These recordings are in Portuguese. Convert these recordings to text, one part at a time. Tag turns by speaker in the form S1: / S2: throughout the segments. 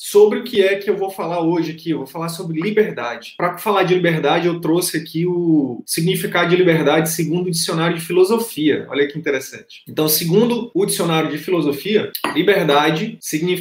S1: Sobre o que é que eu vou falar hoje aqui. Eu vou falar sobre liberdade. Para falar de liberdade, eu trouxe aqui o significado de liberdade segundo o dicionário de filosofia. Olha que interessante. Então, segundo o dicionário de filosofia, liberdade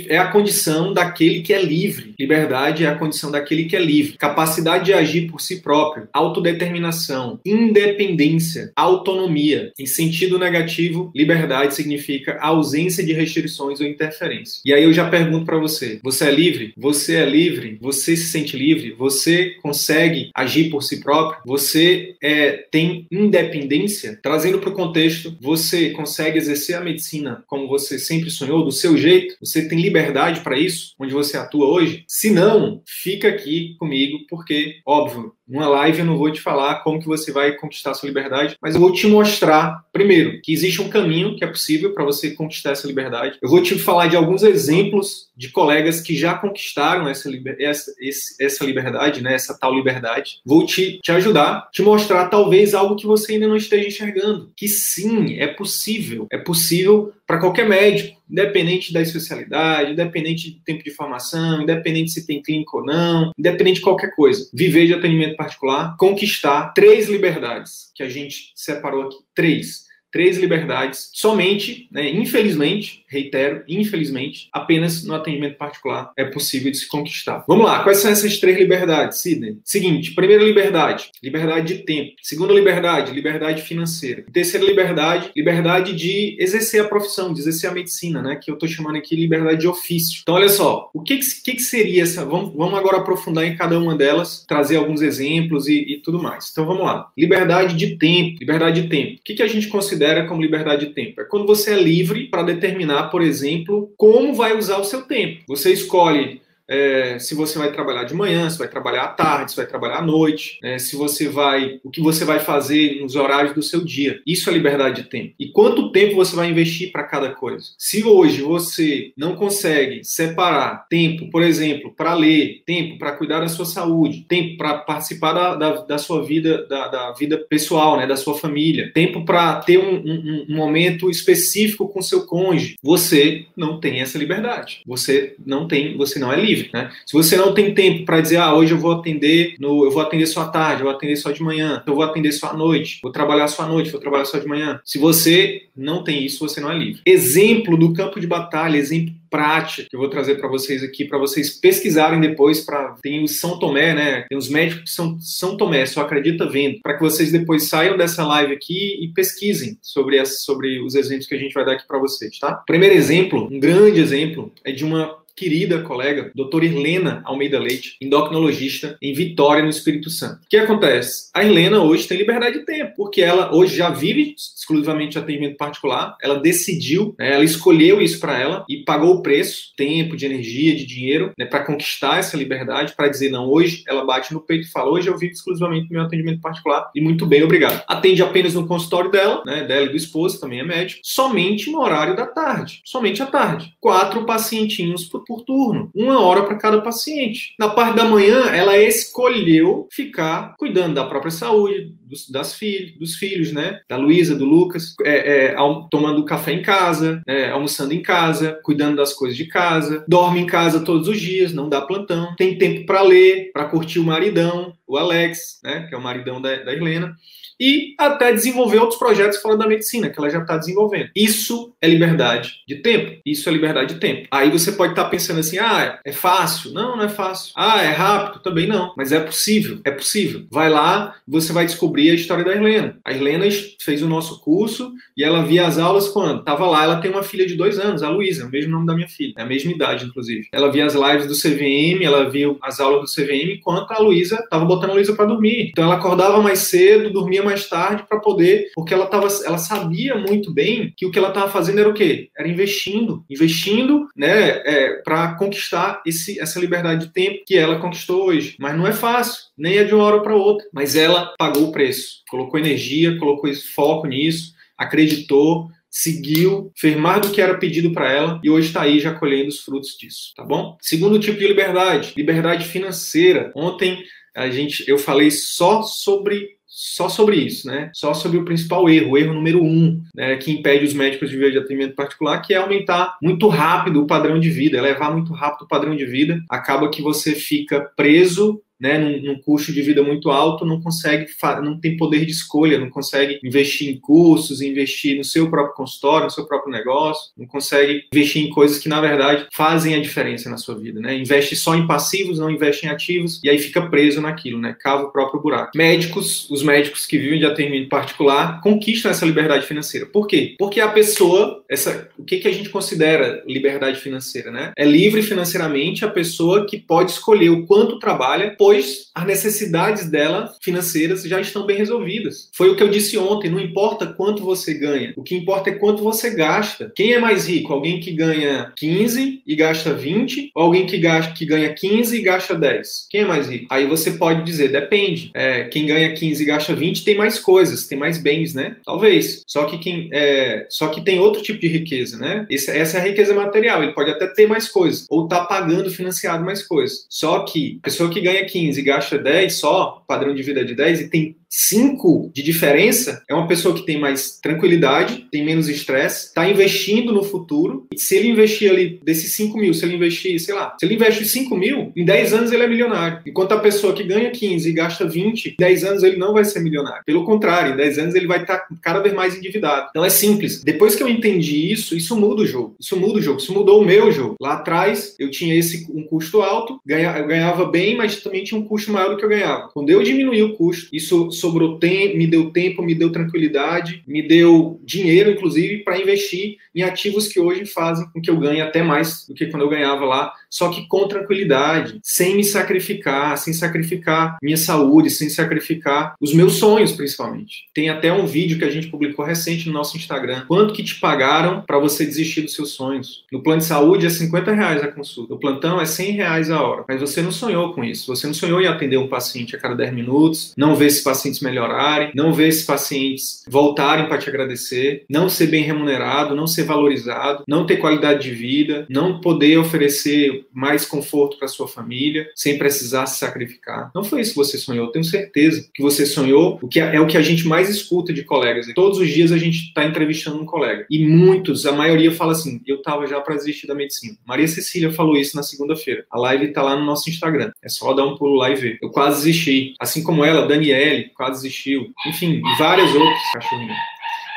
S1: é a condição daquele que é livre. Liberdade é a condição daquele que é livre. Capacidade de agir por si próprio, autodeterminação, independência, autonomia. Em sentido negativo, liberdade significa ausência de restrições ou interferência. E aí eu já pergunto para você: você é livre? Você é livre? Você se sente livre? Você consegue agir por si próprio? Você é, tem independência? Trazendo para o contexto, você consegue exercer a medicina como você sempre sonhou, do seu jeito? Você tem liberdade para isso, onde você atua hoje? Se não, fica aqui comigo, porque, óbvio, numa live eu não vou te falar como que você vai conquistar sua liberdade, mas eu vou te mostrar, primeiro, que existe um caminho que é possível para você conquistar essa liberdade. Eu vou te falar de alguns exemplos de colegas que já conquistaram essa, essa, essa liberdade, né, essa tal liberdade. Vou te, te ajudar, te mostrar talvez algo que você ainda não esteja enxergando. Que sim, é possível. É possível para qualquer médico, independente da especialidade, independente do tempo de formação, independente se tem clínico ou não, independente de qualquer coisa. Viver de atendimento particular, conquistar três liberdades que a gente separou aqui. Três três liberdades somente, né, infelizmente, reitero, infelizmente, apenas no atendimento particular é possível de se conquistar. Vamos lá, quais são essas três liberdades, Sidney? Seguinte, primeira liberdade, liberdade de tempo. Segunda liberdade, liberdade financeira. Terceira liberdade, liberdade de exercer a profissão, de exercer a medicina, né, que eu estou chamando aqui liberdade de ofício. Então, olha só, o que, que, que seria essa? Vamos, vamos agora aprofundar em cada uma delas, trazer alguns exemplos e, e tudo mais. Então, vamos lá. Liberdade de tempo, liberdade de tempo. O que, que a gente considera considera como liberdade de tempo? É quando você é livre para determinar, por exemplo, como vai usar o seu tempo. Você escolhe é, se você vai trabalhar de manhã, se vai trabalhar à tarde, se vai trabalhar à noite, né, se você vai, o que você vai fazer nos horários do seu dia. Isso é liberdade de tempo. E quanto tempo você vai investir para cada coisa? Se hoje você não consegue separar tempo, por exemplo, para ler, tempo para cuidar da sua saúde, tempo para participar da, da, da, sua vida, da, da, vida pessoal, né, da sua família, tempo para ter um, um, um momento específico com seu cônjuge, você não tem essa liberdade. Você não tem, você não é livre livre, né? Se você não tem tempo para dizer, ah, hoje eu vou atender, no, eu vou atender só à tarde, eu vou atender só de manhã, eu vou atender só à noite, vou trabalhar só à noite, vou trabalhar só de manhã. Se você não tem isso, você não é livre. Exemplo do campo de batalha, exemplo prática que eu vou trazer para vocês aqui, para vocês pesquisarem depois. Para tem o São Tomé, né? Tem os médicos que são São Tomé, só acredita vendo, para que vocês depois saiam dessa live aqui e pesquisem sobre, essa, sobre os exemplos que a gente vai dar aqui para vocês, tá? Primeiro exemplo, um grande exemplo, é de uma querida colega, doutora Irlena Almeida Leite, endocrinologista em Vitória, no Espírito Santo. O que acontece? A Irlena hoje tem liberdade de tempo, porque ela hoje já vive exclusivamente atendimento particular, ela decidiu, né, ela escolheu isso para ela e pagou o preço, tempo, de energia, de dinheiro, né, para conquistar essa liberdade, para dizer, não, hoje ela bate no peito e fala, hoje eu vivo exclusivamente no meu atendimento particular e muito bem, obrigado. Atende apenas no consultório dela, né, dela e do esposo, também é médico, somente no horário da tarde, somente à tarde. Quatro pacientinhos por por turno, uma hora para cada paciente. Na parte da manhã, ela escolheu ficar cuidando da própria saúde, dos, das filhos, dos filhos, né? Da Luísa, do Lucas, é, é, tomando café em casa, é, almoçando em casa, cuidando das coisas de casa, dorme em casa todos os dias, não dá plantão, tem tempo para ler, para curtir o maridão, o Alex, né? Que é o maridão da, da Helena e até desenvolver outros projetos fora da medicina, que ela já está desenvolvendo. Isso é liberdade de tempo. Isso é liberdade de tempo. Aí você pode estar tá pensando assim, ah, é fácil. Não, não é fácil. Ah, é rápido. Também não. Mas é possível. É possível. Vai lá, você vai descobrir a história da Helena. A Helena fez o nosso curso e ela via as aulas quando? Tava lá, ela tem uma filha de dois anos, a Luísa, o mesmo nome da minha filha. É a mesma idade, inclusive. Ela via as lives do CVM, ela via as aulas do CVM, enquanto a Luísa tava botando a Luísa para dormir. Então ela acordava mais cedo, dormia mais tarde para poder, porque ela tava, ela sabia muito bem que o que ela estava fazendo era o quê? Era investindo, investindo, né, é, para conquistar esse, essa liberdade de tempo que ela conquistou hoje. Mas não é fácil, nem é de uma hora para outra. Mas ela pagou o preço, colocou energia, colocou foco nisso, acreditou, seguiu, fez mais do que era pedido para ela e hoje está aí já colhendo os frutos disso, tá bom? Segundo tipo de liberdade, liberdade financeira. Ontem a gente, eu falei só sobre só sobre isso, né? Só sobre o principal erro, o erro número um, né, que impede os médicos de viver de atendimento particular, que é aumentar muito rápido o padrão de vida, elevar muito rápido o padrão de vida. Acaba que você fica preso né, num, num, custo de vida muito alto, não consegue, não tem poder de escolha, não consegue investir em cursos, investir no seu próprio consultório, no seu próprio negócio, não consegue investir em coisas que, na verdade, fazem a diferença na sua vida, né? Investe só em passivos, não investe em ativos, e aí fica preso naquilo, né? Cava o próprio buraco. Médicos, os médicos que vivem de atendimento particular, conquistam essa liberdade financeira. Por quê? Porque a pessoa, essa, o que, que a gente considera liberdade financeira, né? É livre financeiramente a pessoa que pode escolher o quanto trabalha, por pois as necessidades dela financeiras já estão bem resolvidas. Foi o que eu disse ontem, não importa quanto você ganha, o que importa é quanto você gasta. Quem é mais rico? Alguém que ganha 15 e gasta 20 ou alguém que, gasta, que ganha 15 e gasta 10? Quem é mais rico? Aí você pode dizer, depende. É, quem ganha 15 e gasta 20 tem mais coisas, tem mais bens, né? Talvez. Só que quem é, só que tem outro tipo de riqueza, né? Esse, essa é a riqueza material. Ele pode até ter mais coisas ou tá pagando financiado mais coisas. Só que a pessoa que ganha 15 15 e gasta 10 só, padrão de vida de 10, e tem 5 de diferença, é uma pessoa que tem mais tranquilidade, tem menos estresse, está investindo no futuro. E se ele investir ali desses 5 mil, se ele investir, sei lá, se ele investe 5 mil, em 10 anos ele é milionário. Enquanto a pessoa que ganha 15 e gasta 20, em 10 anos ele não vai ser milionário. Pelo contrário, em 10 anos ele vai estar cada vez mais endividado. Então é simples. Depois que eu entendi isso, isso muda o jogo. Isso muda o jogo. Isso mudou o meu jogo. Lá atrás eu tinha esse um custo alto, eu ganhava bem, mas também tinha um custo maior do que eu ganhava. Quando eu diminuí o custo, isso sobrou tempo, me deu tempo, me deu tranquilidade, me deu dinheiro, inclusive, para investir em ativos que hoje fazem com que eu ganhe até mais do que quando eu ganhava lá, só que com tranquilidade, sem me sacrificar, sem sacrificar minha saúde, sem sacrificar os meus sonhos, principalmente. Tem até um vídeo que a gente publicou recente no nosso Instagram. Quanto que te pagaram para você desistir dos seus sonhos? No plano de saúde é 50 reais a consulta, no plantão é 100 reais a hora. Mas você não sonhou com isso. Você não sonhou em atender um paciente a cada 10 minutos, não ver esses pacientes melhorarem, não ver esses pacientes voltarem para te agradecer, não ser bem remunerado, não ser valorizado, não ter qualidade de vida, não poder oferecer mais conforto para sua família, sem precisar se sacrificar. Não foi isso que você sonhou, tenho certeza que você sonhou, o que é, é o que a gente mais escuta de colegas. Todos os dias a gente está entrevistando um colega. E muitos, a maioria fala assim: eu estava já para desistir da medicina. Maria Cecília falou isso na segunda-feira. A live está lá no nosso Instagram. É só dar um pulo lá e ver. Eu quase desisti. Assim como ela, Daniele, quase desistiu. Enfim, várias outras cachorrinhas.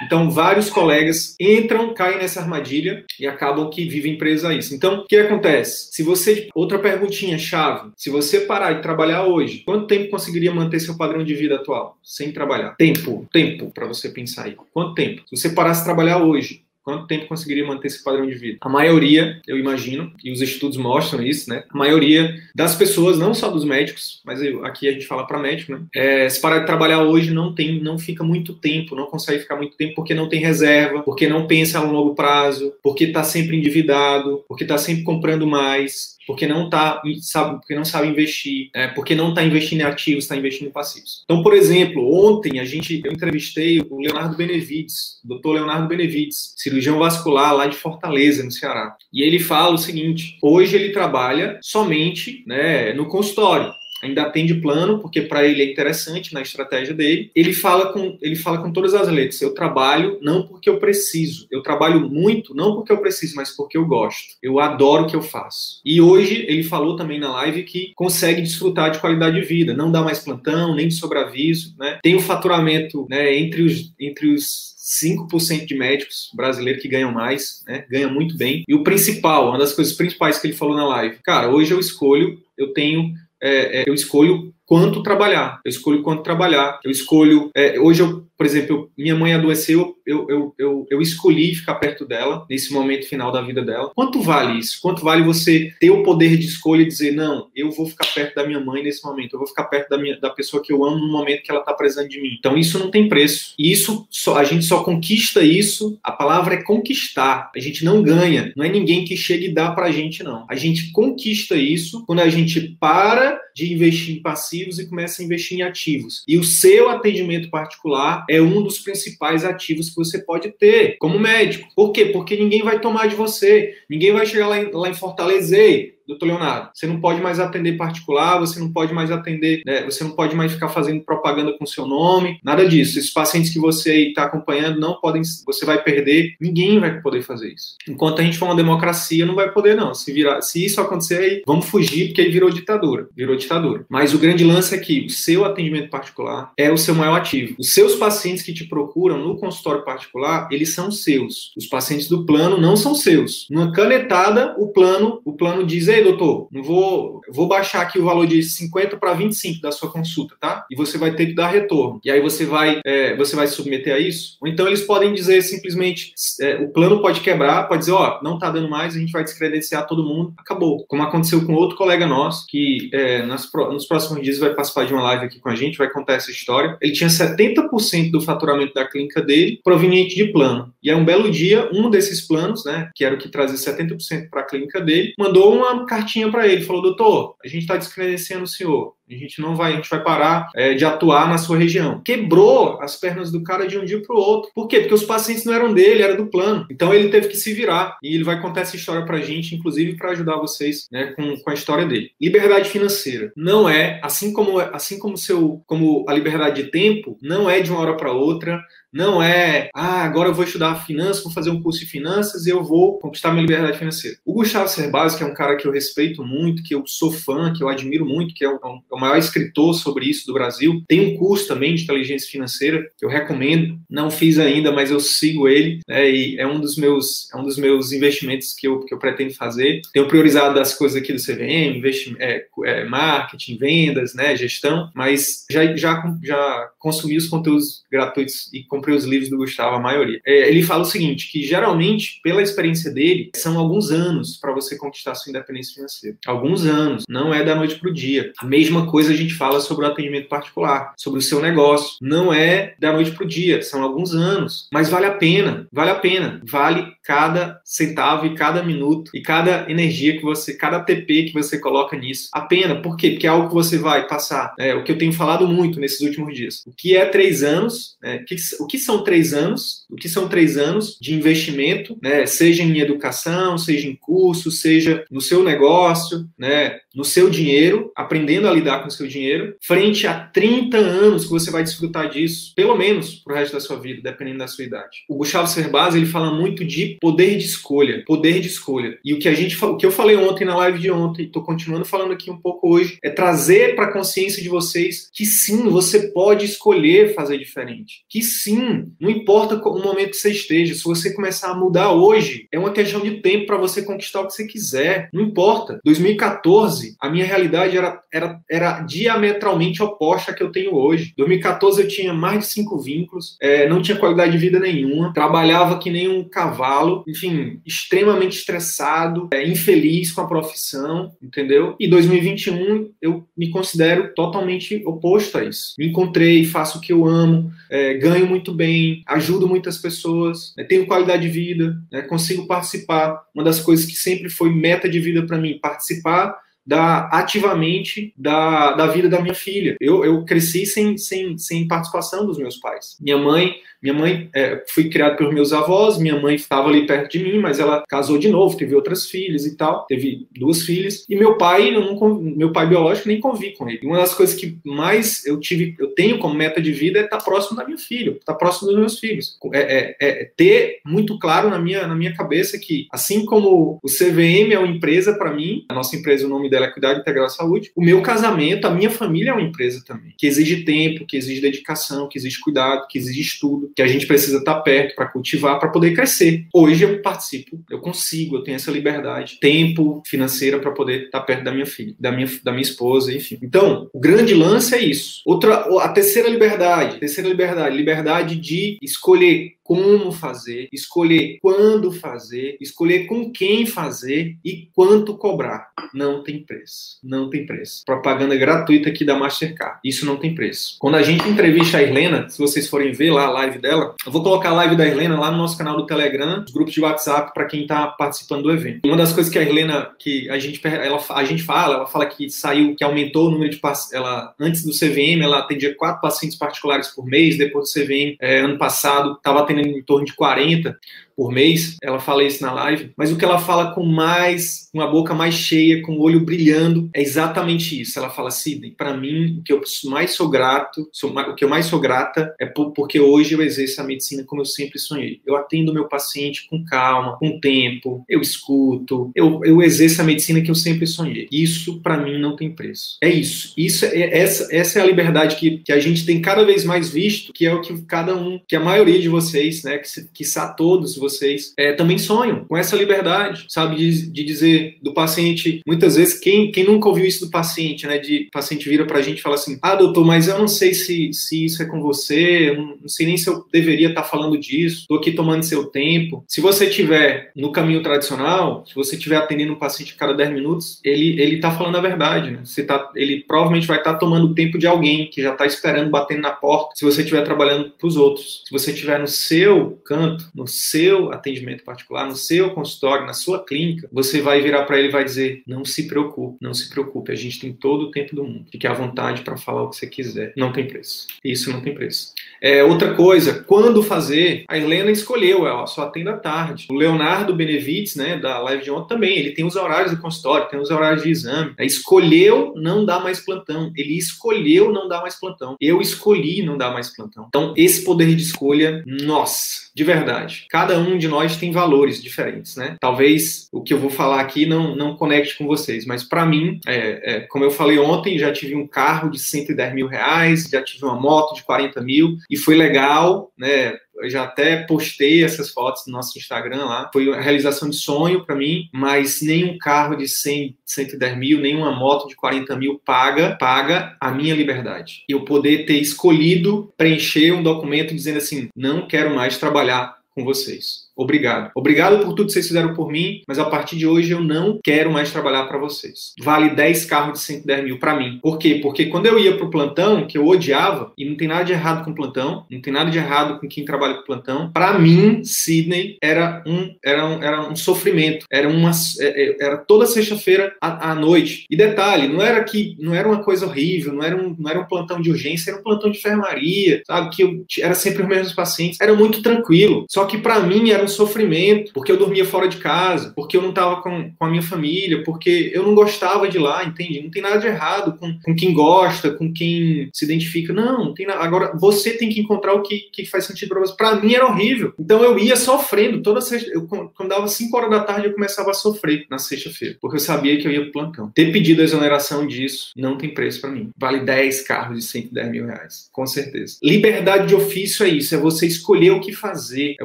S1: Então, vários colegas entram, caem nessa armadilha e acabam que vivem presos a isso. Então, o que acontece? Se você. Outra perguntinha chave. Se você parar de trabalhar hoje, quanto tempo conseguiria manter seu padrão de vida atual? Sem trabalhar. Tempo. Tempo para você pensar aí. Quanto tempo? Se você parasse de trabalhar hoje, Quanto tempo conseguiria manter esse padrão de vida? A maioria, eu imagino, e os estudos mostram isso, né? A maioria das pessoas, não só dos médicos, mas aqui a gente fala para médico, né? É, se parar de trabalhar hoje, não tem, não fica muito tempo, não consegue ficar muito tempo porque não tem reserva, porque não pensa a longo prazo, porque está sempre endividado, porque está sempre comprando mais, porque não tá, sabe, porque não sabe investir, é, porque não está investindo em ativos, está investindo em passivos. Então, por exemplo, ontem a gente eu entrevistei o Leonardo Benevides, o doutor Leonardo Benevides, cirurgião vascular lá de Fortaleza, no Ceará. E ele fala o seguinte: hoje ele trabalha somente né, no consultório ainda atende plano, porque para ele é interessante na estratégia dele. Ele fala com ele fala com todas as letras. Eu trabalho não porque eu preciso. Eu trabalho muito não porque eu preciso, mas porque eu gosto. Eu adoro o que eu faço. E hoje ele falou também na live que consegue desfrutar de qualidade de vida, não dá mais plantão, nem de sobreaviso, né? Tem o um faturamento, né, entre os entre os 5% de médicos brasileiros que ganham mais, né? Ganha muito bem. E o principal, uma das coisas principais que ele falou na live, cara, hoje eu escolho, eu tenho, é, é, eu escolho quanto trabalhar. Eu escolho quanto trabalhar. Eu escolho. É, hoje eu por exemplo, minha mãe adoeceu, eu, eu, eu, eu, escolhi ficar perto dela nesse momento final da vida dela. Quanto vale isso? Quanto vale você ter o poder de escolha e dizer, não, eu vou ficar perto da minha mãe nesse momento, eu vou ficar perto da, minha, da pessoa que eu amo no momento que ela está precisando de mim. Então isso não tem preço. E isso, só, a gente só conquista isso, a palavra é conquistar. A gente não ganha, não é ninguém que chega e dá pra gente, não. A gente conquista isso quando a gente para de investir em passivos e começa a investir em ativos. E o seu atendimento particular é um dos principais ativos que você pode ter como médico. Por quê? Porque ninguém vai tomar de você. Ninguém vai chegar lá em, lá em Fortaleza e doutor Leonardo, você não pode mais atender particular, você não pode mais atender, né, você não pode mais ficar fazendo propaganda com seu nome, nada disso. Esses pacientes que você está acompanhando não podem, você vai perder, ninguém vai poder fazer isso. Enquanto a gente for uma democracia, não vai poder não. Se virar, se isso acontecer aí, vamos fugir porque aí virou ditadura, virou ditadura. Mas o grande lance é que o seu atendimento particular é o seu maior ativo. Os seus pacientes que te procuram no consultório particular, eles são seus. Os pacientes do plano não são seus. Numa canetada, o plano, o plano diz ei, doutor, não vou, vou baixar aqui o valor de 50 para 25 da sua consulta, tá? E você vai ter que dar retorno. E aí você vai, é, você vai se submeter a isso? Ou então eles podem dizer simplesmente, é, o plano pode quebrar, pode dizer, ó, não tá dando mais, a gente vai descredenciar todo mundo, acabou. Como aconteceu com outro colega nosso, que é, nas, nos próximos dias vai participar de uma live aqui com a gente, vai contar essa história. Ele tinha 70% do faturamento da clínica dele proveniente de plano. E aí um belo dia, um desses planos, né, que era o que trazia 70% para a clínica dele, mandou uma cartinha para ele, falou, doutor, a gente está descredenciando o senhor. A gente não vai, a gente vai parar é, de atuar na sua região. Quebrou as pernas do cara de um dia para o outro. Por quê? Porque os pacientes não eram dele, era do plano. Então ele teve que se virar. E ele vai contar essa história para a gente, inclusive para ajudar vocês né, com, com a história dele. Liberdade financeira não é, assim como assim como seu, como a liberdade de tempo, não é de uma hora para outra. Não é, ah, agora eu vou estudar finanças, vou fazer um curso de finanças e eu vou conquistar minha liberdade financeira. O Gustavo Cerbasi, que é um cara que eu respeito muito, que eu sou fã, que eu admiro muito, que é um, é o maior escritor sobre isso do Brasil, tem um curso também de inteligência financeira que eu recomendo. Não fiz ainda, mas eu sigo ele né, e é um dos meus é um dos meus investimentos que eu, que eu pretendo fazer. Tenho priorizado as coisas aqui do CVM, é, é, marketing, vendas, né, gestão, mas já, já, já consumi os conteúdos gratuitos e comprei os livros do Gustavo, a maioria. É, ele fala o seguinte, que geralmente, pela experiência dele, são alguns anos para você conquistar sua independência financeira. Alguns anos, não é da noite para o dia. A mesma coisa a gente fala sobre o atendimento particular, sobre o seu negócio. Não é da noite para o dia, são alguns anos. Mas vale a pena, vale a pena. Vale cada centavo e cada minuto e cada energia que você, cada TP que você coloca nisso. A pena, por quê? Porque é algo que você vai passar. É o que eu tenho falado muito nesses últimos dias. O que é três anos? O, que, o que são três anos? O que são três anos de investimento, né? Seja em educação, seja em curso, seja no seu negócio, né? No seu dinheiro, aprendendo a lidar com o seu dinheiro, frente a 30 anos que você vai desfrutar disso, pelo menos pro resto da sua vida, dependendo da sua idade. O Gustavo Cerbasi, ele fala muito de poder de escolha, poder de escolha. E o que a gente, o que eu falei ontem na live de ontem, estou continuando falando aqui um pouco hoje, é trazer para a consciência de vocês que sim, você pode escolher fazer diferente. Que sim, não importa o momento que você esteja, se você começar a mudar hoje, é uma questão de tempo para você conquistar o que você quiser. Não importa. 2014, a minha realidade era, era, era diametralmente oposta à que eu tenho hoje. 2014 eu tinha mais de cinco vínculos, é, não tinha qualidade de vida nenhuma, trabalhava que nem um cavalo enfim, extremamente estressado, é, infeliz com a profissão, entendeu? E 2021 eu me considero totalmente oposto a isso. Me encontrei, faço o que eu amo, é, ganho muito bem, ajudo muitas pessoas, né, tenho qualidade de vida, né, consigo participar. Uma das coisas que sempre foi meta de vida para mim, participar da, ativamente da, da vida da minha filha. Eu, eu cresci sem, sem, sem participação dos meus pais. Minha mãe minha mãe, é, fui criado pelos meus avós, minha mãe estava ali perto de mim, mas ela casou de novo, teve outras filhas e tal, teve duas filhas. E meu pai, não, meu pai biológico, nem convi com ele. Uma das coisas que mais eu tive, eu tenho como meta de vida é estar próximo da minha filha, estar próximo dos meus filhos. É, é, é ter muito claro na minha, na minha cabeça que, assim como o CVM é uma empresa para mim, a nossa empresa, o nome dela é Cuidado Integral Saúde, o meu casamento, a minha família é uma empresa também, que exige tempo, que exige dedicação, que exige cuidado, que exige estudo. Que a gente precisa estar perto para cultivar, para poder crescer. Hoje eu participo, eu consigo, eu tenho essa liberdade, tempo financeira para poder estar perto da minha filha, da minha, da minha esposa, enfim. Então, o grande lance é isso. Outra, a terceira liberdade, terceira liberdade, liberdade de escolher como fazer, escolher quando fazer, escolher com quem fazer e quanto cobrar. Não tem preço. Não tem preço. Propaganda gratuita aqui da Mastercard. Isso não tem preço. Quando a gente entrevista a Irlena, se vocês forem ver lá a live dela, eu vou colocar a live da Irlena lá no nosso canal do Telegram, os grupos de WhatsApp para quem está participando do evento. Uma das coisas que a Irlena, que a gente, ela, a gente fala, ela fala que saiu, que aumentou o número de ela antes do CVM, ela atendia quatro pacientes particulares por mês, depois do CVM, é, ano passado, estava atendendo em torno de 40 por mês, ela fala isso na live, mas o que ela fala com mais, uma boca mais cheia, com o olho brilhando, é exatamente isso. Ela fala, Sidney, para mim, o que eu mais sou grato, sou, o que eu mais sou grata é por, porque hoje eu exerço a medicina como eu sempre sonhei. Eu atendo meu paciente com calma, com tempo, eu escuto, eu, eu exerço a medicina que eu sempre sonhei. Isso, para mim, não tem preço. É isso. Isso é, essa, essa é a liberdade que, que a gente tem cada vez mais visto, que é o que cada um, que a maioria de vocês, né, que, que todos vocês é, também sonham com essa liberdade, sabe, de, de, dizer do paciente, muitas vezes, quem, quem nunca ouviu isso do paciente, né, de paciente vira pra gente e fala assim, ah, doutor, mas eu não sei se, se isso é com você, não, não sei nem se eu deveria estar tá falando disso, tô aqui tomando seu tempo. Se você tiver no caminho tradicional, se você estiver atendendo um paciente a cada 10 minutos, ele, ele tá falando a verdade, né, você tá, ele provavelmente vai estar tá tomando o tempo de alguém que já está esperando, batendo na porta, se você estiver trabalhando para os outros. Se você estiver no seu canto, no seu seu atendimento particular, no seu consultório, na sua clínica, você vai virar para ele e vai dizer: não se preocupe, não se preocupe, a gente tem todo o tempo do mundo. Fique à vontade para falar o que você quiser. Não tem preço. Isso não tem preço. É, outra coisa, quando fazer? A Helena escolheu, ela só atende à tarde. O Leonardo Benevides, né, da live de ontem também, ele tem os horários do consultório, tem os horários de exame. É, escolheu não dar mais plantão. Ele escolheu não dar mais plantão. Eu escolhi não dar mais plantão. Então, esse poder de escolha, nossa, de verdade. Cada um de nós tem valores diferentes, né? Talvez o que eu vou falar aqui não, não conecte com vocês, mas para mim, é, é, como eu falei ontem, já tive um carro de 110 mil reais, já tive uma moto de 40 mil e foi legal, né? Eu já até postei essas fotos no nosso Instagram lá. Foi uma realização de sonho para mim, mas nenhum carro de 100, 110 mil, nenhuma moto de 40 mil paga, paga a minha liberdade. Eu poder ter escolhido preencher um documento dizendo assim: não quero mais trabalhar com vocês. Obrigado. Obrigado por tudo que vocês fizeram por mim, mas a partir de hoje eu não quero mais trabalhar para vocês. Vale 10 carros de 110 mil para mim. Por quê? Porque quando eu ia pro plantão, que eu odiava, e não tem nada de errado com plantão, não tem nada de errado com quem trabalha com plantão, para mim, Sydney era um, era um, era um sofrimento. Era uma é, é, era toda sexta-feira à, à, noite. E detalhe, não era que não era uma coisa horrível, não era um, não era um plantão de urgência, era um plantão de enfermaria, sabe? Que eu, era sempre os mesmos pacientes. Era muito tranquilo. Só que para mim era um sofrimento, porque eu dormia fora de casa, porque eu não estava com, com a minha família, porque eu não gostava de lá, entende? Não tem nada de errado com, com quem gosta, com quem se identifica. Não, não tem nada. Agora, você tem que encontrar o que, que faz sentido para você. Para mim era horrível. Então eu ia sofrendo toda sexta. Eu, quando dava 5 horas da tarde, eu começava a sofrer na sexta-feira, porque eu sabia que eu ia pro plantão. Ter pedido a exoneração disso não tem preço para mim. Vale 10 carros de 110 mil reais, com certeza. Liberdade de ofício é isso, é você escolher o que fazer, é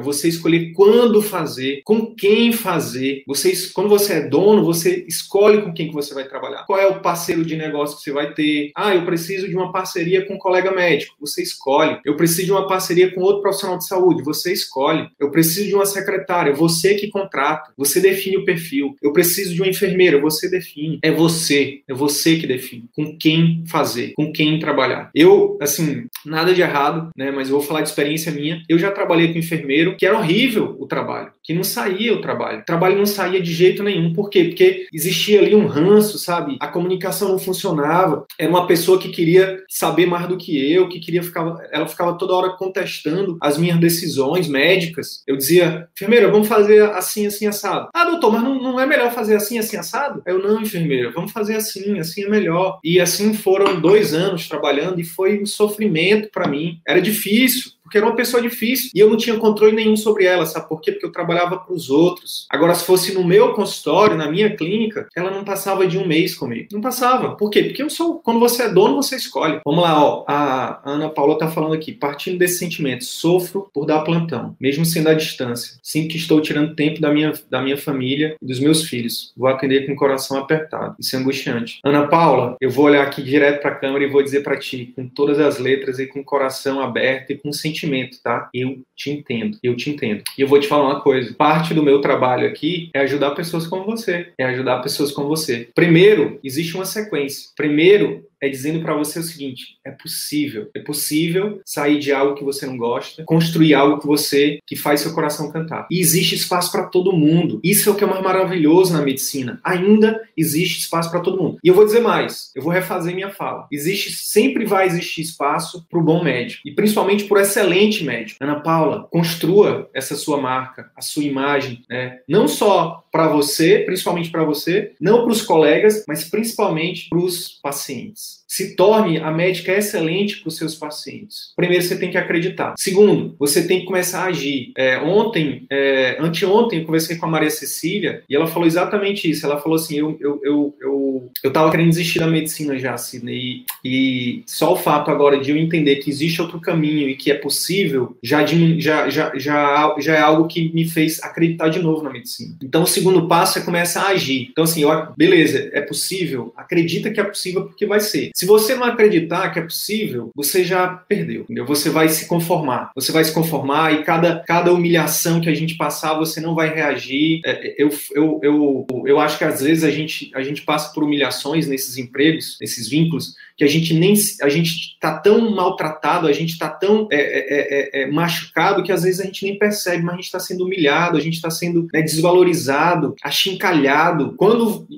S1: você escolher quando quando fazer, com quem fazer. Você, quando você é dono, você escolhe com quem que você vai trabalhar. Qual é o parceiro de negócio que você vai ter? Ah, eu preciso de uma parceria com um colega médico. Você escolhe. Eu preciso de uma parceria com outro profissional de saúde. Você escolhe. Eu preciso de uma secretária. Você que contrata. Você define o perfil. Eu preciso de uma enfermeira. Você define. É você. É você que define. Com quem fazer. Com quem trabalhar. Eu, assim, nada de errado, né? Mas eu vou falar de experiência minha. Eu já trabalhei com enfermeiro, que era horrível o trabalho, que não saía o trabalho. O trabalho não saía de jeito nenhum. Por quê? Porque existia ali um ranço, sabe? A comunicação não funcionava. Era uma pessoa que queria saber mais do que eu, que queria ficar. Ela ficava toda hora contestando as minhas decisões médicas. Eu dizia, enfermeira, vamos fazer assim, assim, assado. Ah, doutor, mas não, não é melhor fazer assim, assim, assado? Eu, não, enfermeira, vamos fazer assim, assim é melhor. E assim foram dois anos trabalhando e foi um sofrimento para mim. Era difícil porque era uma pessoa difícil e eu não tinha controle nenhum sobre ela, sabe por quê? Porque eu trabalhava para os outros. Agora, se fosse no meu consultório, na minha clínica, ela não passava de um mês comigo. Não passava. Por quê? Porque eu sou, quando você é dono, você escolhe. Vamos lá, ó. A Ana Paula tá falando aqui, partindo desse sentimento, sofro por dar plantão, mesmo sendo à distância. Sinto que estou tirando tempo da minha, da minha família e dos meus filhos. Vou atender com o coração apertado. Isso é angustiante. Ana Paula, eu vou olhar aqui direto para a câmera e vou dizer para ti, com todas as letras e com o coração aberto e com sentimento, tá? Eu te entendo. Eu te entendo. E eu vou te falar uma coisa. Parte do meu trabalho aqui é ajudar pessoas como você. É ajudar pessoas como você. Primeiro, existe uma sequência. Primeiro, é dizendo para você o seguinte: é possível, é possível sair de algo que você não gosta, construir algo que você que faz seu coração cantar. E existe espaço para todo mundo. Isso é o que é mais maravilhoso na medicina. Ainda existe espaço para todo mundo. E eu vou dizer mais, eu vou refazer minha fala. Existe, sempre vai existir espaço para o bom médico e principalmente por excelente médico. Ana Paula, construa essa sua marca, a sua imagem, né? Não só para você, principalmente para você, não para os colegas, mas principalmente para os pacientes se torne a médica excelente para os seus pacientes. Primeiro, você tem que acreditar. Segundo, você tem que começar a agir. É, ontem, é, anteontem, eu conversei com a Maria Cecília e ela falou exatamente isso. Ela falou assim: eu, eu, eu, eu, eu tava querendo desistir da medicina já, Sidney, e, e só o fato agora de eu entender que existe outro caminho e que é possível já, já, já, já, já é algo que me fez acreditar de novo na medicina. Então, o segundo passo é começar a agir. Então, assim, beleza, é possível, acredita que é possível porque vai ser. Se você não acreditar que é possível, você já perdeu. Entendeu? Você vai se conformar. Você vai se conformar e cada, cada humilhação que a gente passar, você não vai reagir. É, eu, eu, eu, eu acho que às vezes a gente, a gente passa por humilhações nesses empregos, nesses vínculos, que a gente nem a gente está tão maltratado, a gente está tão é é, é, é, é, machucado que às vezes a gente nem percebe, mas a gente está sendo humilhado, a gente está sendo né, desvalorizado, achincalhado. Quando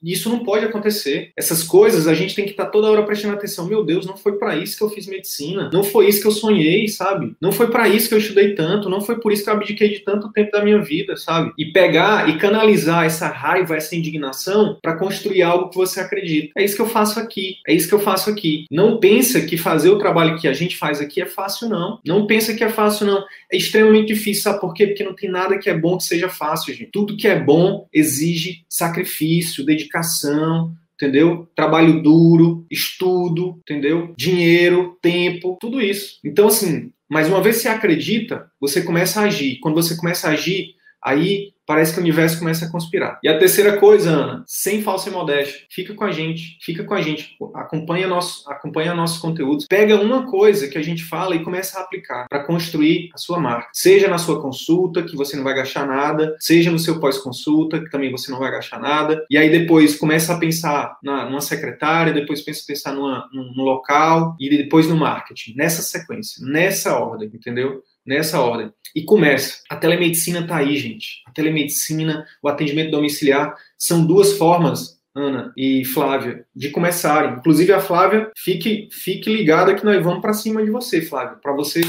S1: isso não pode acontecer, essas coisas a gente tem que estar tá toda hora prestando atenção. Meu Deus, não foi para isso que eu fiz medicina, não foi isso que eu sonhei, sabe? Não foi para isso que eu estudei tanto, não foi por isso que eu abdiquei de tanto tempo da minha vida, sabe? E pegar e canalizar essa raiva, essa indignação para construir algo que você acredita. É isso que eu faço aqui, é isso que eu faço aqui. Não pensa que fazer o trabalho que a gente faz aqui é fácil, não. Não pensa que é fácil, não. É extremamente difícil, sabe por quê? Porque não tem nada que é bom que seja fácil, gente. Tudo que é bom exige sacrifício, dedicação, entendeu? Trabalho duro, estudo, entendeu? Dinheiro, tempo, tudo isso. Então, assim, mas uma vez você acredita, você começa a agir. Quando você começa a agir, aí parece que o universo começa a conspirar. E a terceira coisa, Ana, sem falsa modéstia, fica com a gente, fica com a gente, acompanha nosso, acompanha nossos conteúdos, pega uma coisa que a gente fala e começa a aplicar para construir a sua marca. Seja na sua consulta, que você não vai gastar nada, seja no seu pós-consulta, que também você não vai gastar nada, e aí depois começa a pensar na, numa secretária, depois pensa pensar numa, num, num local e depois no marketing, nessa sequência, nessa ordem, entendeu? Nessa ordem e começa. A telemedicina está aí, gente. A telemedicina, o atendimento domiciliar, são duas formas, Ana e Flávia, de começarem. Inclusive, a Flávia, fique, fique ligada que nós vamos para cima de você, Flávia, para você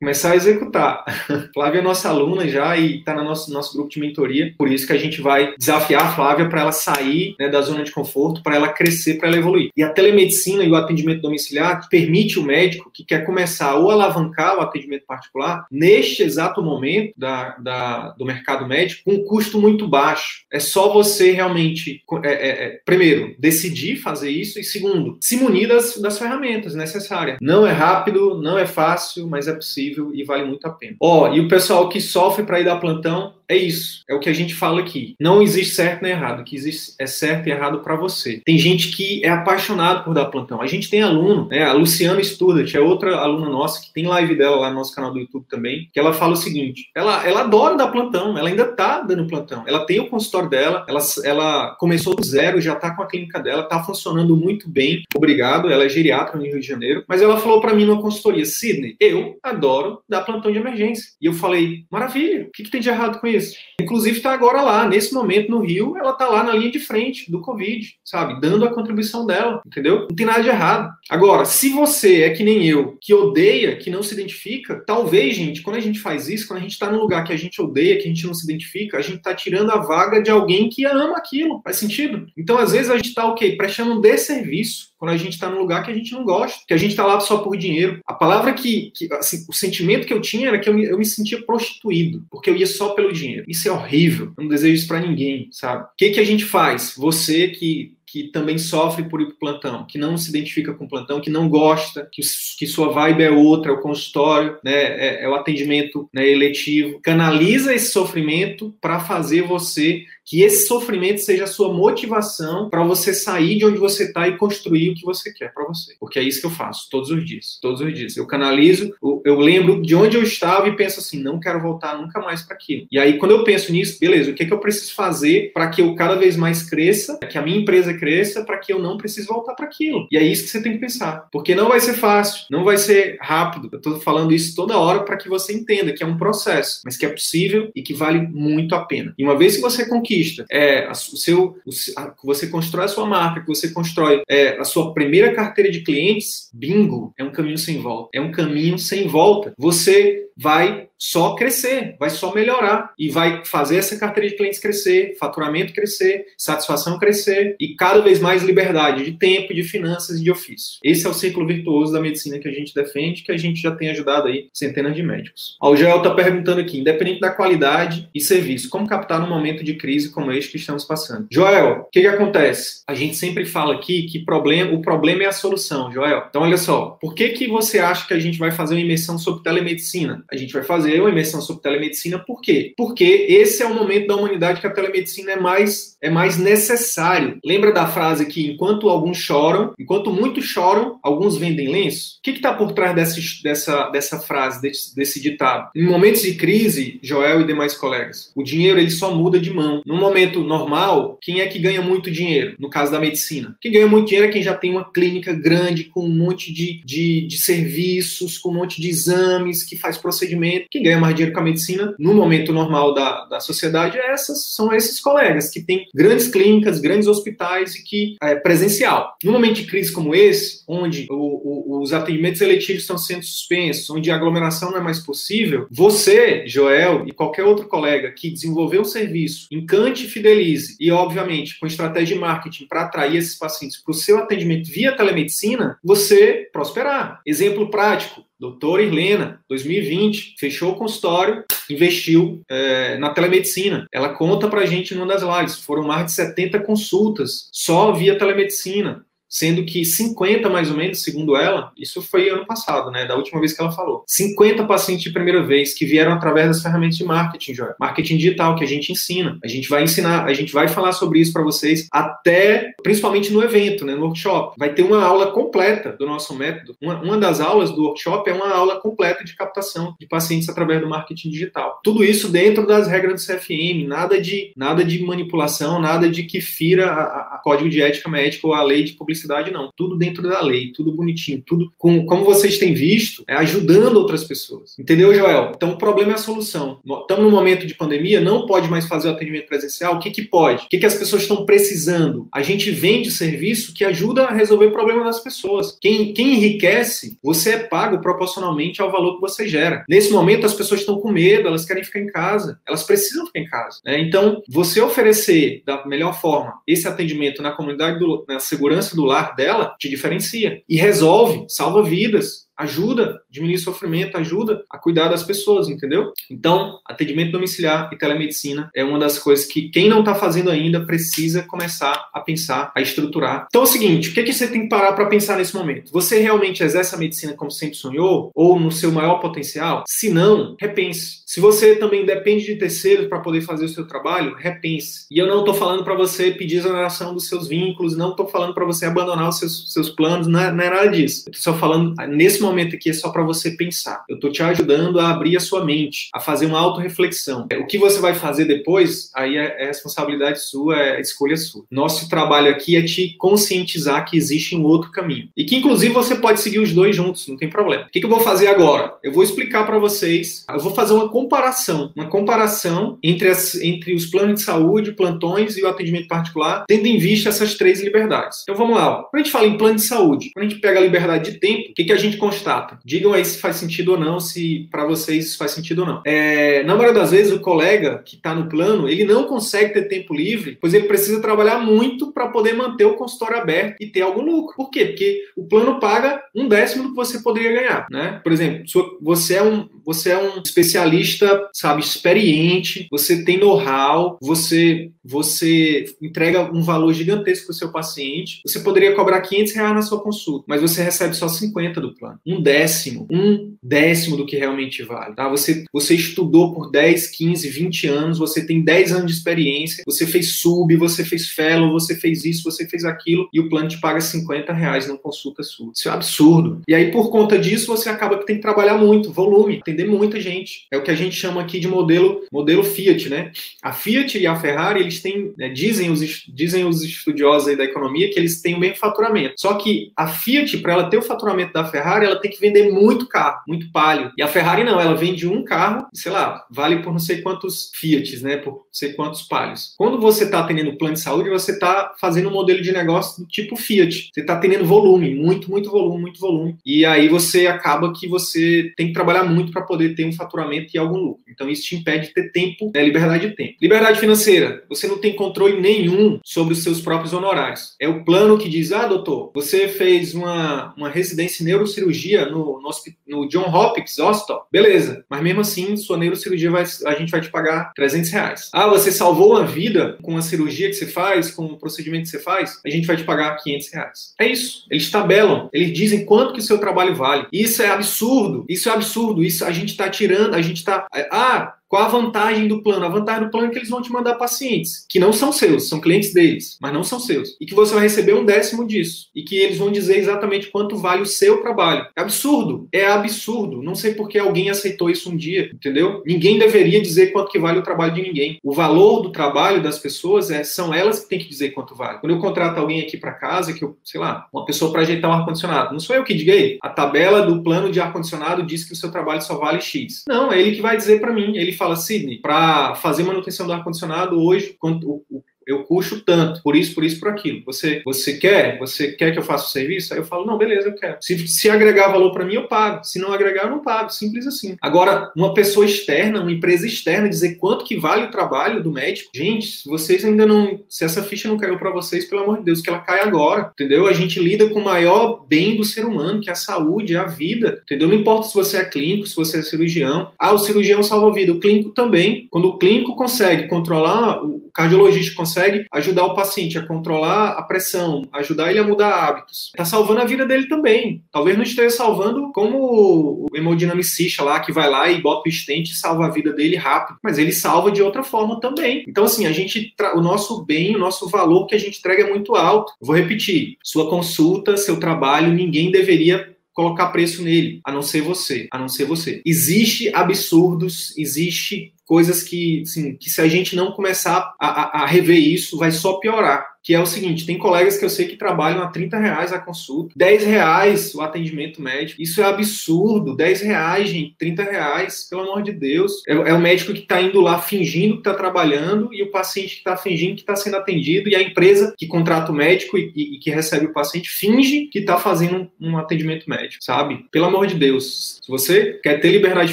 S1: começar a executar. Flávia é nossa aluna já e está no nosso, nosso grupo de mentoria, por isso que a gente vai desafiar a Flávia para ela sair né, da zona de conforto, para ela crescer, para ela evoluir. E a telemedicina e o atendimento domiciliar permite o médico que quer começar ou alavancar o atendimento particular neste exato momento da, da do mercado médico com um custo muito baixo. É só você realmente, é, é, é, primeiro, decidir fazer isso e segundo, se munir das, das ferramentas necessárias. Não é rápido, não é fácil, mas é possível e vale muito a pena. Ó, oh, e o pessoal que sofre para ir dar plantão, é isso. É o que a gente fala aqui. Não existe certo nem errado. O que existe é certo e errado para você. Tem gente que é apaixonado por dar plantão. A gente tem aluno, né? A Luciana Studart é outra aluna nossa que tem live dela lá no nosso canal do YouTube também, que ela fala o seguinte: ela, ela adora dar plantão, ela ainda tá dando plantão. Ela tem o consultório dela, ela, ela começou do zero, já tá com a clínica dela, tá funcionando muito bem. Obrigado. Ela é geriatra no Rio de Janeiro. Mas ela falou para mim numa consultoria: Sidney, eu adoro dar plantão de emergência. E eu falei: maravilha, o que, que tem de errado com isso? Inclusive está agora lá, nesse momento no Rio, ela está lá na linha de frente do Covid, sabe? Dando a contribuição dela, entendeu? Não tem nada de errado. Agora, se você é que nem eu, que odeia, que não se identifica, talvez, gente, quando a gente faz isso, quando a gente está num lugar que a gente odeia, que a gente não se identifica, a gente está tirando a vaga de alguém que ama aquilo. Faz sentido? Então, às vezes, a gente está o quê? Prestando um desserviço quando a gente está num lugar que a gente não gosta, que a gente está lá só por dinheiro. A palavra que, que assim, o sentimento que eu tinha era que eu me, eu me sentia prostituído, porque eu ia só pelo dinheiro. Isso é horrível. Eu não desejo isso para ninguém, sabe? O que, que a gente faz? Você que que também sofre por ir para plantão, que não se identifica com o plantão, que não gosta, que, que sua vibe é outra, é o consultório, né, é, é o atendimento né, eletivo. Canaliza esse sofrimento para fazer você que esse sofrimento seja a sua motivação para você sair de onde você está e construir o que você quer para você. Porque é isso que eu faço todos os dias. Todos os dias. Eu canalizo, eu lembro de onde eu estava e penso assim: não quero voltar nunca mais para aquilo. E aí, quando eu penso nisso, beleza, o que, é que eu preciso fazer para que eu cada vez mais cresça, que a minha empresa cresça, para que eu não precise voltar para aquilo? E é isso que você tem que pensar. Porque não vai ser fácil, não vai ser rápido. Eu estou falando isso toda hora para que você entenda que é um processo, mas que é possível e que vale muito a pena. E uma vez que você conquista, conquista, é, o seu, o, a, você constrói a sua marca, que você constrói é, a sua primeira carteira de clientes, bingo, é um caminho sem volta. É um caminho sem volta. Você vai só crescer, vai só melhorar e vai fazer essa carteira de clientes crescer, faturamento crescer, satisfação crescer e cada vez mais liberdade de tempo, de finanças e de ofício. Esse é o ciclo virtuoso da medicina que a gente defende, que a gente já tem ajudado aí centenas de médicos. O Joel está perguntando aqui, independente da qualidade e serviço, como captar num momento de crise como este que estamos passando? Joel, o que, que acontece? A gente sempre fala aqui que problema, o problema é a solução, Joel. Então olha só, por que que você acha que a gente vai fazer uma imersão sobre telemedicina? A gente vai fazer fazer uma imersão sobre telemedicina, por quê? Porque esse é o momento da humanidade que a telemedicina é mais, é mais necessário. Lembra da frase que enquanto alguns choram, enquanto muitos choram, alguns vendem lenço? O que está por trás dessa, dessa, dessa frase, desse, desse ditado? Em momentos de crise, Joel e demais colegas, o dinheiro ele só muda de mão. No momento normal, quem é que ganha muito dinheiro? No caso da medicina. Quem ganha muito dinheiro é quem já tem uma clínica grande, com um monte de, de, de serviços, com um monte de exames, que faz procedimento. Quem ganha mais dinheiro com a medicina no momento normal da, da sociedade é essas, são esses colegas que têm grandes clínicas, grandes hospitais e que é presencial. No momento de crise como esse, onde o, o, os atendimentos eletivos estão sendo suspensos, onde a aglomeração não é mais possível, você, Joel e qualquer outro colega que desenvolveu um serviço, encante e fidelize e, obviamente, com estratégia de marketing para atrair esses pacientes para o seu atendimento via telemedicina, você prosperar. Exemplo prático, Doutora Irlena, 2020, fechou o consultório, investiu é, na telemedicina. Ela conta para a gente numa das lives. Foram mais de 70 consultas só via telemedicina sendo que 50 mais ou menos, segundo ela, isso foi ano passado, né, da última vez que ela falou. 50 pacientes de primeira vez que vieram através das ferramentas de marketing, Joia. Marketing digital que a gente ensina. A gente vai ensinar, a gente vai falar sobre isso para vocês até principalmente no evento, né, no workshop. Vai ter uma aula completa do nosso método. Uma, uma das aulas do workshop é uma aula completa de captação de pacientes através do marketing digital. Tudo isso dentro das regras do CFM, nada de nada de manipulação, nada de que fira a, a, a código de ética médica ou a lei de publicidade publicidade, não. Tudo dentro da lei, tudo bonitinho, tudo com, como vocês têm visto, é ajudando outras pessoas. Entendeu, Joel? Então o problema é a solução. Estamos num momento de pandemia, não pode mais fazer o atendimento presencial. O que, que pode? O que, que as pessoas estão precisando? A gente vende serviço que ajuda a resolver o problema das pessoas. Quem, quem enriquece, você é pago proporcionalmente ao valor que você gera. Nesse momento, as pessoas estão com medo, elas querem ficar em casa, elas precisam ficar em casa. Né? Então, você oferecer da melhor forma esse atendimento na comunidade, do, na segurança do lar dela te diferencia e resolve, salva vidas ajuda o sofrimento, ajuda a cuidar das pessoas, entendeu? Então, atendimento domiciliar e telemedicina é uma das coisas que quem não está fazendo ainda precisa começar a pensar, a estruturar. Então é o seguinte, o que, é que você tem que parar para pensar nesse momento? Você realmente exerce a medicina como sempre sonhou ou no seu maior potencial? Se não, repense. Se você também depende de terceiros para poder fazer o seu trabalho, repense. E eu não estou falando para você pedir exoneração dos seus vínculos, não estou falando para você abandonar os seus, seus planos, não é, não é nada disso. Estou só falando nesse momento momento aqui é só para você pensar. Eu estou te ajudando a abrir a sua mente, a fazer uma autorreflexão. O que você vai fazer depois, aí é, é responsabilidade sua, é escolha sua. Nosso trabalho aqui é te conscientizar que existe um outro caminho. E que, inclusive, você pode seguir os dois juntos, não tem problema. O que, que eu vou fazer agora? Eu vou explicar para vocês, eu vou fazer uma comparação, uma comparação entre, as, entre os planos de saúde, plantões e o atendimento particular, tendo em vista essas três liberdades. Então vamos lá. Quando a gente fala em plano de saúde, quando a gente pega a liberdade de tempo, o que, que a gente constrói? Termostato. Digam aí se faz sentido ou não, se para vocês isso faz sentido ou não. É, na maioria das vezes, o colega que está no plano, ele não consegue ter tempo livre, pois ele precisa trabalhar muito para poder manter o consultório aberto e ter algum lucro. Por quê? Porque o plano paga um décimo do que você poderia ganhar, né? Por exemplo, você é um, você é um especialista, sabe, experiente, você tem know-how, você, você entrega um valor gigantesco para o seu paciente, você poderia cobrar 500 reais na sua consulta, mas você recebe só 50 do plano. Um décimo, um décimo do que realmente vale, tá? Você, você estudou por 10, 15, 20 anos, você tem 10 anos de experiência, você fez sub, você fez fellow, você fez isso, você fez aquilo, e o plano te paga 50 reais numa consulta sua. Isso é absurdo. E aí, por conta disso, você acaba que tem que trabalhar muito, volume, atender muita gente. É o que a gente chama aqui de modelo, modelo Fiat, né? A Fiat e a Ferrari, eles têm, né, dizem, os, dizem os estudiosos da economia que eles têm o mesmo faturamento. Só que a Fiat, para ela ter o faturamento da Ferrari, ela tem que vender muito carro, muito palio. E a Ferrari não, ela vende um carro, sei lá, vale por não sei quantos Fiats, né? Por não sei quantos palhos. Quando você está atendendo plano de saúde, você está fazendo um modelo de negócio do tipo Fiat. Você está atendendo volume, muito, muito volume, muito volume. E aí você acaba que você tem que trabalhar muito para poder ter um faturamento e algum lucro. Então isso te impede de ter tempo, né? liberdade de tempo. Liberdade financeira, você não tem controle nenhum sobre os seus próprios honorários. É o plano que diz, ah, doutor, você fez uma, uma residência em neurocirurgia no, no, no John Hopkins Hospital, beleza, mas mesmo assim, sua neurocirurgia vai, a gente vai te pagar 300 reais. Ah, você salvou uma vida com a cirurgia que você faz, com o procedimento que você faz, a gente vai te pagar 500 reais. É isso. Eles tabelam, eles dizem quanto que o seu trabalho vale. Isso é absurdo, isso é absurdo, isso a gente está tirando, a gente está... Ah, qual a vantagem do plano? A vantagem do plano é que eles vão te mandar pacientes, que não são seus, são clientes deles, mas não são seus. E que você vai receber um décimo disso. E que eles vão dizer exatamente quanto vale o seu trabalho. É absurdo. É absurdo. Não sei por que alguém aceitou isso um dia, entendeu? Ninguém deveria dizer quanto que vale o trabalho de ninguém. O valor do trabalho das pessoas é, são elas que têm que dizer quanto vale. Quando eu contrato alguém aqui para casa, que eu, sei lá, uma pessoa para ajeitar um ar-condicionado, não sou eu que diga aí. A tabela do plano de ar-condicionado diz que o seu trabalho só vale X. Não, é ele que vai dizer para mim. Ele fala, Sidney, para fazer manutenção do ar-condicionado hoje, o, o, eu custo tanto, por isso, por isso, por aquilo. Você, você quer? Você quer que eu faça o serviço? Aí eu falo, não, beleza, eu quero. Se, se agregar valor para mim, eu pago. Se não agregar, eu não pago. Simples assim. Agora, uma pessoa externa, uma empresa externa, dizer quanto que vale o trabalho do médico, gente, se vocês ainda não, se essa ficha não caiu para vocês, pelo amor de Deus, que ela cai agora, entendeu? A gente lida com o maior bem do ser humano, que é a saúde, é a vida, entendeu? Não importa se você é clínico, se você é cirurgião. Ah, o cirurgião salva a vida, o clínico também. Quando o clínico consegue controlar, o cardiologista consegue ajudar o paciente a controlar a pressão, ajudar ele a mudar hábitos. Está salvando a vida dele também. Talvez não esteja salvando como o hemodinamicista lá, que vai lá e bota o estente e salva a vida dele rápido. Mas ele salva de outra forma também. Então, assim, a gente, o nosso bem, o nosso valor que a gente entrega é muito alto. Vou repetir: sua consulta, seu trabalho, ninguém deveria colocar preço nele, a não ser você, a não ser você. Existe absurdos, existe coisas que, assim, que se a gente não começar a, a, a rever isso, vai só piorar que é o seguinte: tem colegas que eu sei que trabalham a 30 reais a consulta, 10 reais o atendimento médico. Isso é absurdo. 10 reais, gente, 30 reais, pelo amor de Deus. É, é o médico que está indo lá fingindo que está trabalhando e o paciente que está fingindo que está sendo atendido, e a empresa que contrata o médico e, e, e que recebe o paciente finge que está fazendo um, um atendimento médico, sabe? Pelo amor de Deus. Se você quer ter liberdade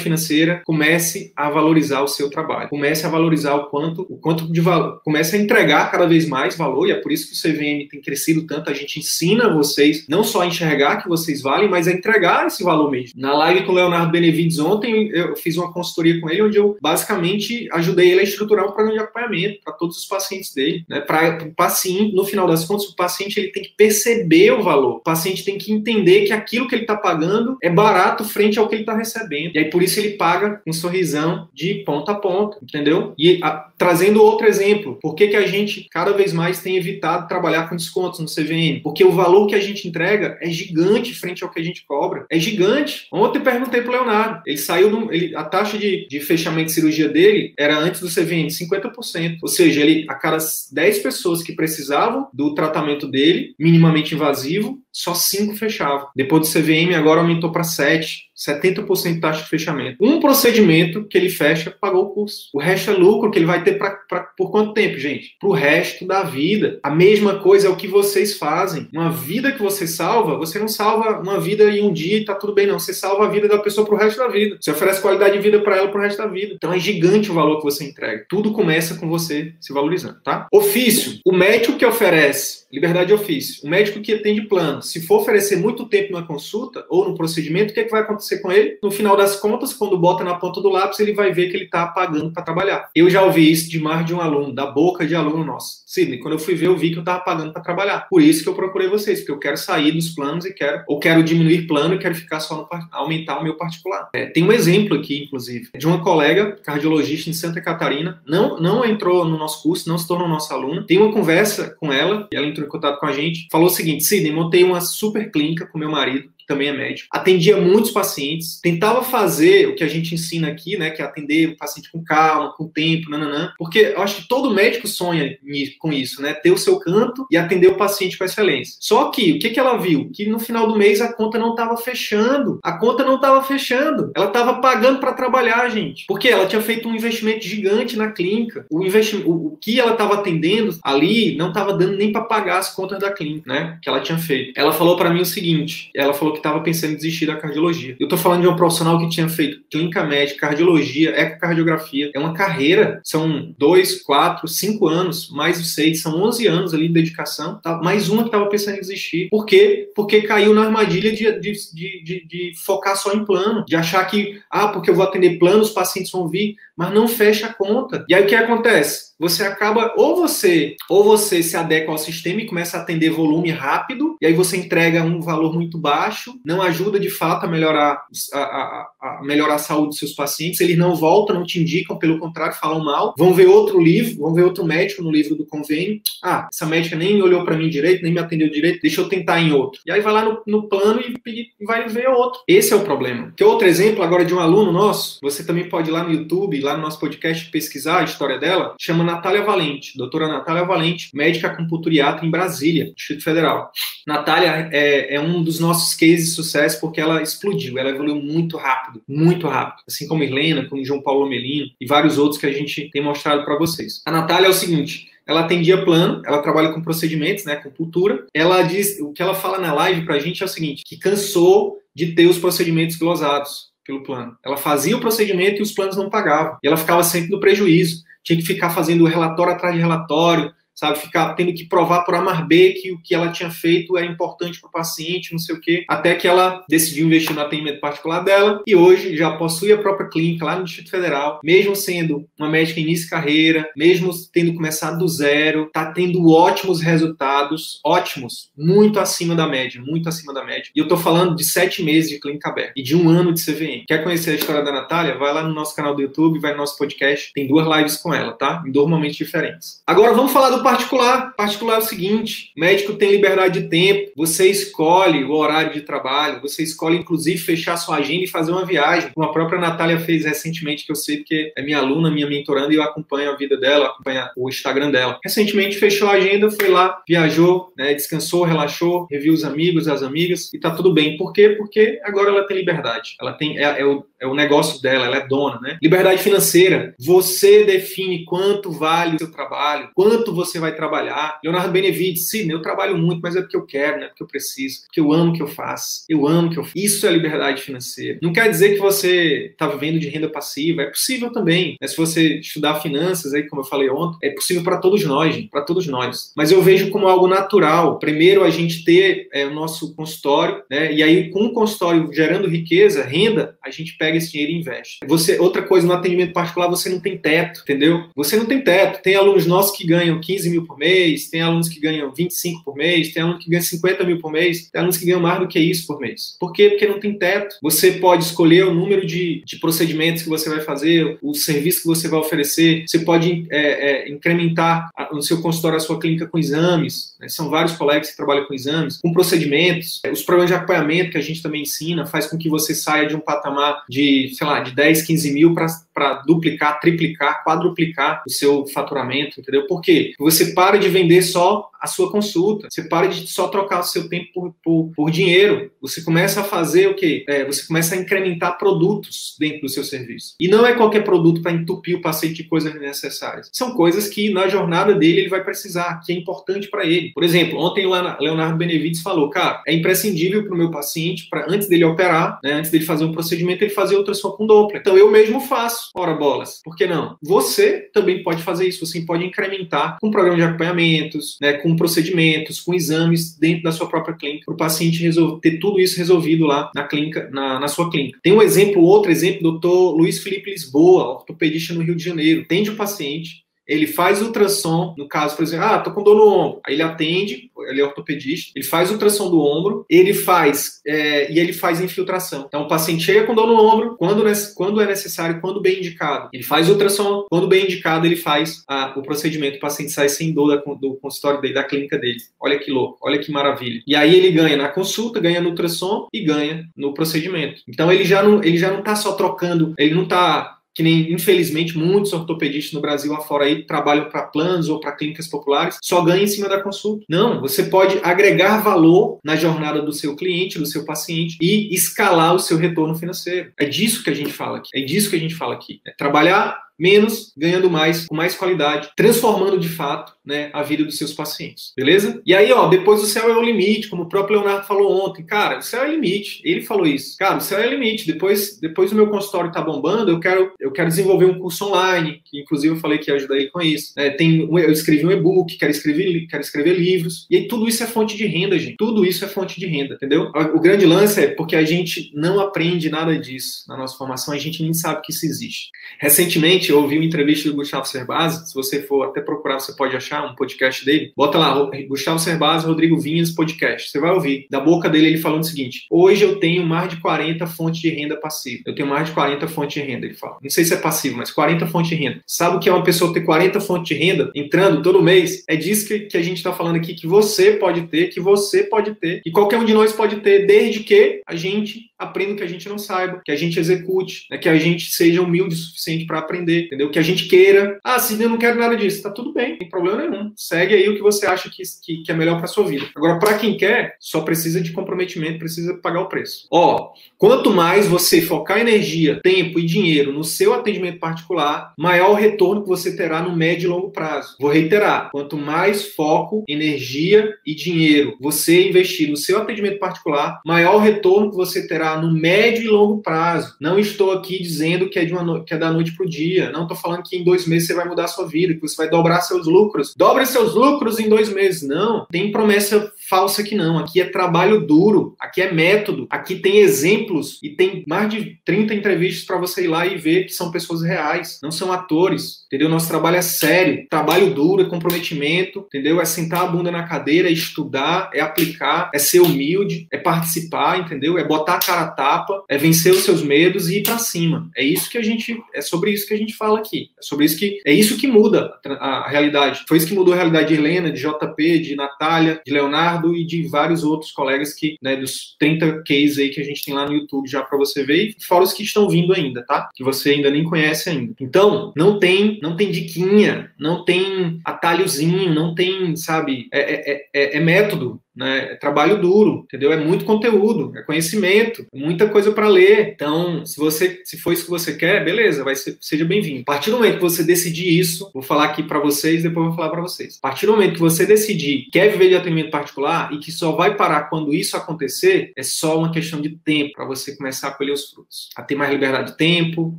S1: financeira, comece a valorizar o seu trabalho. Comece a valorizar o quanto, o quanto de valor. Comece a entregar cada vez mais valor e por isso que o CVM tem crescido tanto. A gente ensina vocês não só a enxergar que vocês valem, mas a entregar esse valor mesmo. Na live com o Leonardo Benevides ontem, eu fiz uma consultoria com ele, onde eu basicamente ajudei ele a estruturar um plano de acompanhamento para todos os pacientes dele. Né? Para o paciente, no final das contas, o paciente ele tem que perceber o valor. O paciente tem que entender que aquilo que ele está pagando é barato frente ao que ele está recebendo. E aí, por isso, ele paga um sorrisão de ponta a ponta, entendeu? E a, trazendo outro exemplo, por que, que a gente cada vez mais tem evitado trabalhar com descontos no CVM, porque o valor que a gente entrega é gigante frente ao que a gente cobra. É gigante. Ontem perguntei pro Leonardo, ele saiu do, ele, a taxa de, de fechamento de cirurgia dele era antes do CVM 50%. Ou seja, ele a cada 10 pessoas que precisavam do tratamento dele, minimamente invasivo, só 5 fechavam. Depois do CVM, agora aumentou para 7. 70% de taxa de fechamento. Um procedimento que ele fecha pagou o curso. O resto é lucro que ele vai ter pra, pra por quanto tempo, gente? Para o resto da vida. A mesma coisa é o que vocês fazem. Uma vida que você salva, você não salva uma vida em um dia e tá tudo bem, não. Você salva a vida da pessoa para o resto da vida. Você oferece qualidade de vida para ela para o resto da vida. Então é gigante o valor que você entrega. Tudo começa com você se valorizando, tá? Ofício. O médico que oferece liberdade de ofício. O médico que atende plano, se for oferecer muito tempo na consulta ou no procedimento, o que, é que vai acontecer com ele? No final das contas, quando bota na ponta do lápis, ele vai ver que ele está pagando para trabalhar. Eu já ouvi isso de mais de um aluno, da boca de aluno nosso. Sidney, quando eu fui ver, eu vi que eu estava pagando para trabalhar. Por isso que eu procurei vocês, porque eu quero sair dos planos e quero, ou quero diminuir plano e quero ficar só no aumentar o meu particular. É, tem um exemplo aqui, inclusive, de uma colega cardiologista em Santa Catarina, não, não entrou no nosso curso, não se tornou nossa aluna. Tem uma conversa com ela, ela entrou em contato com a gente, falou o seguinte: Sidney, montei uma super clínica com meu marido também é médico, atendia muitos pacientes, tentava fazer o que a gente ensina aqui, né, que é atender o paciente com calma, com tempo, nananã, porque eu acho que todo médico sonha com isso, né, ter o seu canto e atender o paciente com excelência. Só que, o que, que ela viu? Que no final do mês a conta não estava fechando, a conta não estava fechando, ela estava pagando para trabalhar, gente, porque ela tinha feito um investimento gigante na clínica, o, investimento, o, o que ela estava atendendo ali não estava dando nem para pagar as contas da clínica, né, que ela tinha feito. Ela falou para mim o seguinte, ela falou que estava pensando em desistir da cardiologia. Eu estou falando de um profissional que tinha feito clínica médica, cardiologia, ecocardiografia. É uma carreira, são dois, quatro, cinco anos, mais de seis, são onze anos ali de dedicação. Tá? Mais uma que estava pensando em desistir. Por quê? Porque caiu na armadilha de, de, de, de, de focar só em plano, de achar que, ah, porque eu vou atender plano, os pacientes vão vir, mas não fecha a conta. E aí o que acontece? você acaba ou você ou você se adequa ao sistema e começa a atender volume rápido e aí você entrega um valor muito baixo, não ajuda de fato a melhorar a, a, a melhorar a saúde dos seus pacientes, eles não voltam, não te indicam, pelo contrário, falam mal, vão ver outro livro, vão ver outro médico no livro do convênio, ah, essa médica nem olhou para mim direito, nem me atendeu direito, deixa eu tentar em outro. E aí vai lá no, no plano e, e vai ver outro. Esse é o problema. Que outro exemplo agora de um aluno nosso, você também pode ir lá no YouTube, lá no nosso podcast pesquisar a história dela, chama Natália Valente, doutora Natália Valente, médica acupunturiatra em Brasília, Distrito Federal. Natália é, é, um dos nossos cases de sucesso porque ela explodiu, ela evoluiu muito rápido, muito rápido. Assim como Helena, como João Paulo Melino e vários outros que a gente tem mostrado para vocês. A Natália é o seguinte, ela atendia plano, ela trabalha com procedimentos, né, com cultura. Ela diz, o que ela fala na live pra gente é o seguinte, que cansou de ter os procedimentos glosados pelo plano. Ela fazia o procedimento e os planos não pagavam. E ela ficava sempre no prejuízo tinha que ficar fazendo relatório atrás de relatório, sabe? Ficar tendo que provar por A mais B que o que ela tinha feito era importante para o paciente, não sei o quê, até que ela decidiu investir no atendimento particular dela e hoje já possui a própria clínica lá no Distrito Federal, mesmo sendo uma médica início de carreira, mesmo tendo começado do zero, está tendo ótimos resultados, ótimos, muito acima da média, muito acima da média. E eu estou falando de sete meses de clínica aberta e de um ano de CVM. Quer conhecer a história da Natália? Vai lá no nosso canal do YouTube, vai no nosso podcast, tem duas lives com ela, tá? Em dois momentos diferentes. Agora vamos falar do particular. Particular é o seguinte: médico tem liberdade de tempo, você escolhe o horário de trabalho, você escolhe, inclusive, fechar sua agenda e fazer uma viagem, como a própria Natália fez recentemente, que eu sei porque é minha aluna, minha mentoranda, e eu acompanho a vida dela, acompanho o Instagram dela. Recentemente fechou a agenda, foi lá, viajou, né, descansou, relaxou, reviu os amigos, as amigas, e tá tudo bem. Por quê? Porque agora ela tem liberdade. Ela tem, é, é, o, é o negócio dela, ela é dona, né? Liberdade financeira. Você define quanto vale o seu trabalho, quanto você vai trabalhar. Leonardo Benevides, sim, eu trabalho muito, mas é porque eu quero, não é porque eu preciso, porque eu amo o que eu faço. Eu amo o que eu faço. Isso é liberdade financeira. Não quer dizer que você está vivendo de renda passiva, é possível também. Né? Se você estudar finanças, aí, como eu falei ontem, é possível para todos nós, para todos nós. Mas eu vejo como algo natural. Primeiro, a gente ter é, o nosso consultório, né? E aí, com o consultório gerando riqueza, renda, a gente pega esse dinheiro e investe. Você, outra coisa, no atendimento particular, você não tem teto, entendeu? Você não tem teto. Tem alunos nossos que ganham 15 mil por mês, tem alunos que ganham 25 por mês, tem alunos que ganham 50 mil por mês, tem alunos que ganham mais do que isso por mês. Por quê? Porque não tem teto. Você pode escolher o número de, de procedimentos que você vai fazer, o serviço que você vai oferecer, você pode é, é, incrementar no seu consultório a sua clínica com exames, né? são vários colegas que trabalham com exames, com procedimentos, os programas de acompanhamento que a gente também ensina, faz com que você saia de um patamar de, sei lá, de 10, 15 mil para duplicar, triplicar, quadruplicar o seu faturamento, entendeu? Por quê? Você você para de vender só a sua consulta. Você para de só trocar o seu tempo por, por, por dinheiro. Você começa a fazer o quê? É, você começa a incrementar produtos dentro do seu serviço. E não é qualquer produto para entupir o paciente de coisas necessárias. São coisas que na jornada dele ele vai precisar, que é importante para ele. Por exemplo, ontem o Leonardo Benevides falou, cara, é imprescindível para o meu paciente, para antes dele operar, né, antes dele fazer um procedimento, ele fazer ultrassom com Doppler. Então eu mesmo faço. Ora bolas. Por que não? Você também pode fazer isso. Você pode incrementar com programa de acompanhamentos, né, com procedimentos, com exames dentro da sua própria clínica, para o paciente resolver, ter tudo isso resolvido lá na clínica, na, na sua clínica. Tem um exemplo, outro exemplo, doutor Luiz Felipe Lisboa, ortopedista no Rio de Janeiro. Tende o paciente, ele faz ultrassom, no caso, por exemplo, ah, tô com dor no ombro. Aí ele atende, ele é ortopedista, ele faz ultrassom do ombro, ele faz, é, e ele faz infiltração. Então, o paciente chega com dor no ombro, quando, quando é necessário, quando bem indicado. Ele faz ultrassom, quando bem indicado, ele faz o procedimento, o paciente sai sem dor da, do consultório dele, da clínica dele. Olha que louco, olha que maravilha. E aí ele ganha na consulta, ganha no ultrassom e ganha no procedimento. Então, ele já não, ele já não tá só trocando, ele não tá que nem, infelizmente, muitos ortopedistas no Brasil afora aí trabalham para planos ou para clínicas populares, só ganha em cima da consulta. Não, você pode agregar valor na jornada do seu cliente, do seu paciente e escalar o seu retorno financeiro. É disso que a gente fala aqui. É disso que a gente fala aqui. É trabalhar menos, ganhando mais, com mais qualidade, transformando de fato né, a vida dos seus pacientes. Beleza? E aí, ó, depois o céu é o limite, como o próprio Leonardo falou ontem. Cara, o céu é o limite. Ele falou isso. Cara, o céu é o limite. Depois, depois o meu consultório tá bombando, eu quero, eu quero desenvolver um curso online, que inclusive eu falei que ia ajudar ele com isso. É, tem, eu escrevi um e-book, quero escrever, quero escrever livros. E aí tudo isso é fonte de renda, gente. Tudo isso é fonte de renda, entendeu? O grande lance é porque a gente não aprende nada disso na nossa formação, a gente nem sabe que isso existe. Recentemente, eu ouvi uma entrevista do Gustavo Cerbasi, se você for até procurar, você pode achar um podcast dele. Bota lá, Gustavo Cerbasi, Rodrigo Vinhas podcast. Você vai ouvir. Da boca dele ele falando o seguinte: "Hoje eu tenho mais de 40 fontes de renda passiva. Eu tenho mais de 40 fontes de renda", ele fala. Não sei se é passivo, mas 40 fontes de renda. Sabe o que é uma pessoa ter 40 fontes de renda entrando todo mês? É disso que, que a gente está falando aqui que você pode ter, que você pode ter, que qualquer um de nós pode ter, desde que a gente aprenda o que a gente não saiba, que a gente execute, né, que a gente seja humilde o suficiente para aprender, entendeu? Que a gente queira. Ah, se eu não quero nada disso, tá tudo bem, não tem problema nenhum. Segue aí o que você acha que, que, que é melhor para sua vida. Agora, para quem quer, só precisa de comprometimento, precisa pagar o preço. Ó, quanto mais você focar energia, tempo e dinheiro no seu atendimento particular, maior o retorno que você terá no médio e longo prazo. Vou reiterar, quanto mais foco, energia e dinheiro você investir no seu atendimento particular, maior o retorno que você terá no médio e longo prazo. Não estou aqui dizendo que é, de uma no... que é da noite para o dia. Não estou falando que em dois meses você vai mudar a sua vida, que você vai dobrar seus lucros. Dobre seus lucros em dois meses. Não. Tem promessa falsa aqui não. Aqui é trabalho duro, aqui é método, aqui tem exemplos e tem mais de 30 entrevistas para você ir lá e ver que são pessoas reais, não são atores, entendeu? Nosso trabalho é sério, trabalho duro, é comprometimento, entendeu? É sentar a bunda na cadeira, é estudar, é aplicar, é ser humilde, é participar, entendeu? É botar a cara a tapa, é vencer os seus medos e ir para cima. É isso que a gente, é sobre isso que a gente fala aqui. É sobre isso que, é isso que muda a, a realidade. Foi isso que mudou a realidade de Helena, de JP, de Natália, de Leonardo, Ricardo e de vários outros colegas que, né, dos 30 cases aí que a gente tem lá no YouTube já para você ver, e fora os que estão vindo ainda, tá? Que você ainda nem conhece ainda. Então, não tem, não tem diquinha, não tem atalhozinho, não tem, sabe, é, é, é, é método, né? É trabalho duro, entendeu? É muito conteúdo, é conhecimento, é muita coisa para ler. Então, se você se for isso que você quer, beleza, vai ser, seja bem-vindo. A partir do momento que você decidir isso, vou falar aqui para vocês, depois vou falar para vocês. A partir do momento que você decidir quer viver de atendimento particular e que só vai parar quando isso acontecer, é só uma questão de tempo para você começar a colher os frutos, a ter mais liberdade de tempo,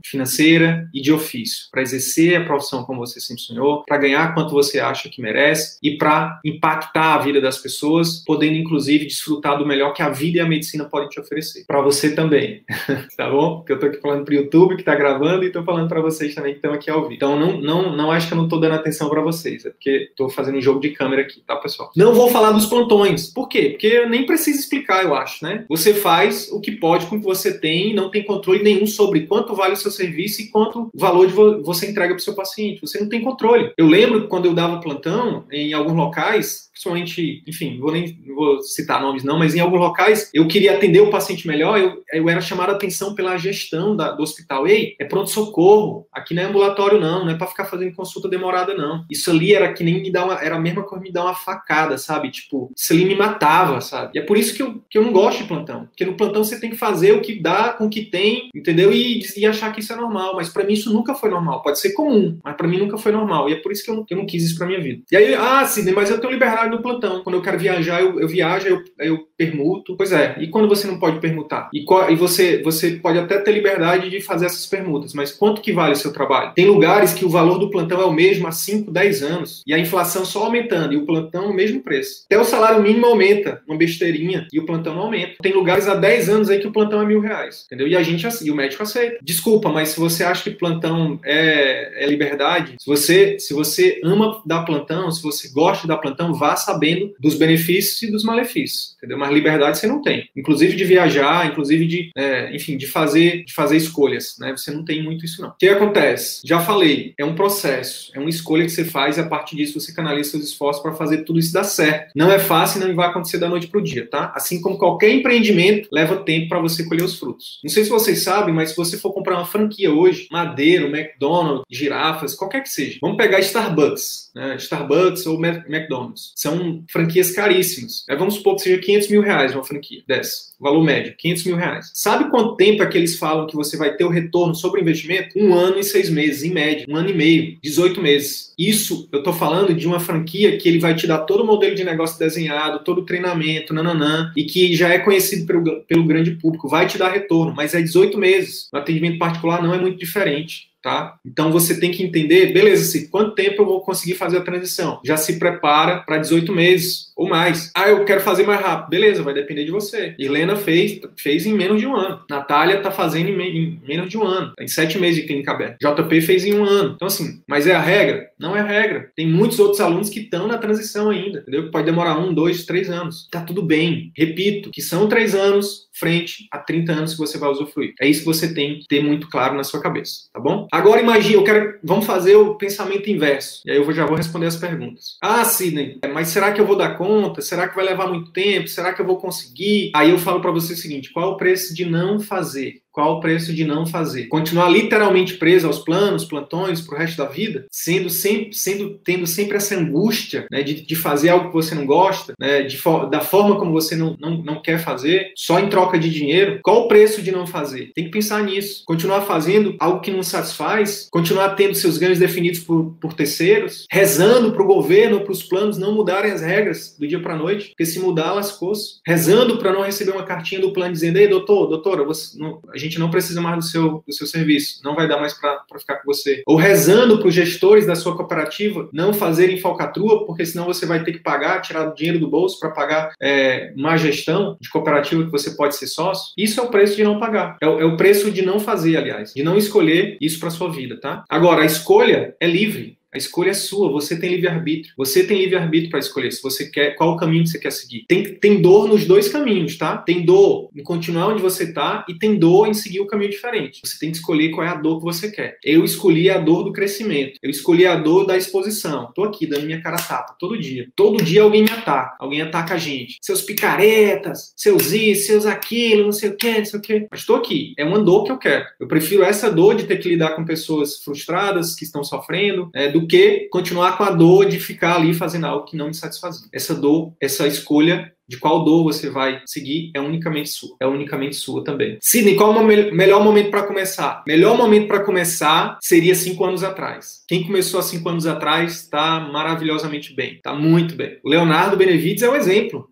S1: financeira e de ofício, para exercer a profissão como você sempre sonhou, para ganhar quanto você acha que merece e para impactar a vida das pessoas podendo inclusive desfrutar do melhor que a vida e a medicina podem te oferecer. Para você também, tá bom? Porque eu tô aqui falando pro YouTube que tá gravando e tô falando para vocês também que estão aqui ao vivo. Então não, não, não acho que eu não tô dando atenção para vocês, é porque tô fazendo um jogo de câmera aqui, tá, pessoal? Não vou falar dos plantões. Por quê? Porque eu nem preciso explicar, eu acho, né? Você faz o que pode com o que você tem, não tem controle nenhum sobre quanto vale o seu serviço e quanto valor de vo você entrega para o seu paciente. Você não tem controle. Eu lembro que quando eu dava plantão em alguns locais, principalmente, enfim, vou nem vou citar nomes não, mas em alguns locais eu queria atender o paciente melhor, eu, eu era chamado a atenção pela gestão da, do hospital. Ei, é pronto-socorro, aqui não é ambulatório não, não é para ficar fazendo consulta demorada não. Isso ali era que nem me dar uma, era a mesma coisa me dar uma facada, sabe? Tipo, isso ali me matava, sabe? E é por isso que eu, que eu não gosto de plantão, porque no plantão você tem que fazer o que dá com o que tem, entendeu? E, e achar que isso é normal, mas para mim isso nunca foi normal. Pode ser comum, mas para mim nunca foi normal. E é por isso que eu, que eu não quis isso pra minha vida. E aí, ah, Sidney, mas eu tenho liberdade no plantão. Quando eu quero viajar, eu, eu viajo, eu, eu permuto. Pois é, e quando você não pode permutar? E, e você, você pode até ter liberdade de fazer essas permutas, mas quanto que vale o seu trabalho? Tem lugares que o valor do plantão é o mesmo há 5, 10 anos, e a inflação só aumentando, e o plantão o mesmo preço. Até o salário mínimo aumenta, uma besteirinha, e o plantão não aumenta. Tem lugares há 10 anos aí que o plantão é mil reais, entendeu? E a gente, e o médico aceita. Desculpa, mas se você acha que plantão é, é liberdade, se você, se você ama dar plantão, se você gosta de dar plantão, vá sabendo dos benefícios e dos malefícios, entendeu? Mas liberdade você não tem. Inclusive de viajar, inclusive de, é, enfim, de fazer, de fazer escolhas, né? Você não tem muito isso não. O que acontece? Já falei, é um processo, é uma escolha que você faz e a partir disso você canaliza seus esforços para fazer tudo isso dar certo. Não é fácil não vai acontecer da noite para o dia, tá? Assim como qualquer empreendimento leva tempo para você colher os frutos. Não sei se vocês sabem, mas se você for comprar uma franquia hoje, Madeiro, McDonald's, girafas, qualquer que seja, vamos pegar Starbucks, né? Starbucks ou McDonald's. São franquias caríssimas. É, vamos supor que seja 500 mil reais uma franquia dessa. Valor médio, 500 mil reais. Sabe quanto tempo é que eles falam que você vai ter o retorno sobre o investimento? Um ano e seis meses, em média. Um ano e meio, 18 meses. Isso, eu tô falando de uma franquia que ele vai te dar todo o modelo de negócio desenhado, todo o treinamento, nananã, e que já é conhecido pelo, pelo grande público. Vai te dar retorno, mas é 18 meses. No atendimento particular não é muito diferente tá? Então você tem que entender, beleza, assim, quanto tempo eu vou conseguir fazer a transição? Já se prepara para 18 meses ou mais. Ah, eu quero fazer mais rápido. Beleza, vai depender de você. Helena fez, fez em menos de um ano. Natália tá fazendo em, em menos de um ano. Em sete meses de clínica aberta. JP fez em um ano. Então, assim, mas é a regra? Não é regra. Tem muitos outros alunos que estão na transição ainda, entendeu? Pode demorar um, dois, três anos. Tá tudo bem. Repito, que são três anos frente a 30 anos que você vai usufruir. É isso que você tem que ter muito claro na sua cabeça, tá bom? Agora imagine, eu quero, vamos fazer o pensamento inverso. E aí eu já vou responder as perguntas. Ah, Sidney, mas será que eu vou dar conta? Será que vai levar muito tempo? Será que eu vou conseguir? Aí eu falo para você o seguinte: qual é o preço de não fazer? Qual o preço de não fazer? Continuar literalmente preso aos planos, plantões para o resto da vida, sendo sempre, sendo, tendo sempre essa angústia né, de, de fazer algo que você não gosta, né, de, da forma como você não, não, não quer fazer, só em troca de dinheiro. Qual o preço de não fazer? Tem que pensar nisso. Continuar fazendo algo que não satisfaz, continuar tendo seus ganhos definidos por, por terceiros, rezando para o governo, para os planos não mudarem as regras do dia para noite, porque se mudar, lascou-se. Rezando para não receber uma cartinha do plano dizendo: Ei, doutor, doutora, você, não, gente não precisa mais do seu, do seu serviço, não vai dar mais para ficar com você. Ou rezando para os gestores da sua cooperativa não fazerem falcatrua, porque senão você vai ter que pagar, tirar dinheiro do bolso para pagar é, má gestão de cooperativa que você pode ser sócio. Isso é o preço de não pagar. É, é o preço de não fazer, aliás, de não escolher isso para sua vida, tá? Agora, a escolha é livre. A escolha é sua, você tem livre-arbítrio. Você tem livre-arbítrio para escolher se você quer, qual o caminho que você quer seguir. Tem, tem dor nos dois caminhos, tá? Tem dor em continuar onde você tá e tem dor em seguir o um caminho diferente. Você tem que escolher qual é a dor que você quer. Eu escolhi a dor do crescimento. Eu escolhi a dor da exposição. Tô aqui dando minha cara tapa todo dia. Todo dia alguém me ataca. Alguém ataca a gente. Seus picaretas, seus isso, seus aquilo, não sei o que, não sei o que. Mas tô aqui. É uma dor que eu quero. Eu prefiro essa dor de ter que lidar com pessoas frustradas, que estão sofrendo, é, do do que continuar com a dor de ficar ali fazendo algo que não me satisfazia. Essa dor, essa escolha de qual dor você vai seguir é unicamente sua. É unicamente sua também. Sidney, qual o me melhor momento para começar? Melhor momento para começar seria cinco anos atrás. Quem começou há cinco anos atrás está maravilhosamente bem. Está muito bem. O Leonardo Benevides é um exemplo.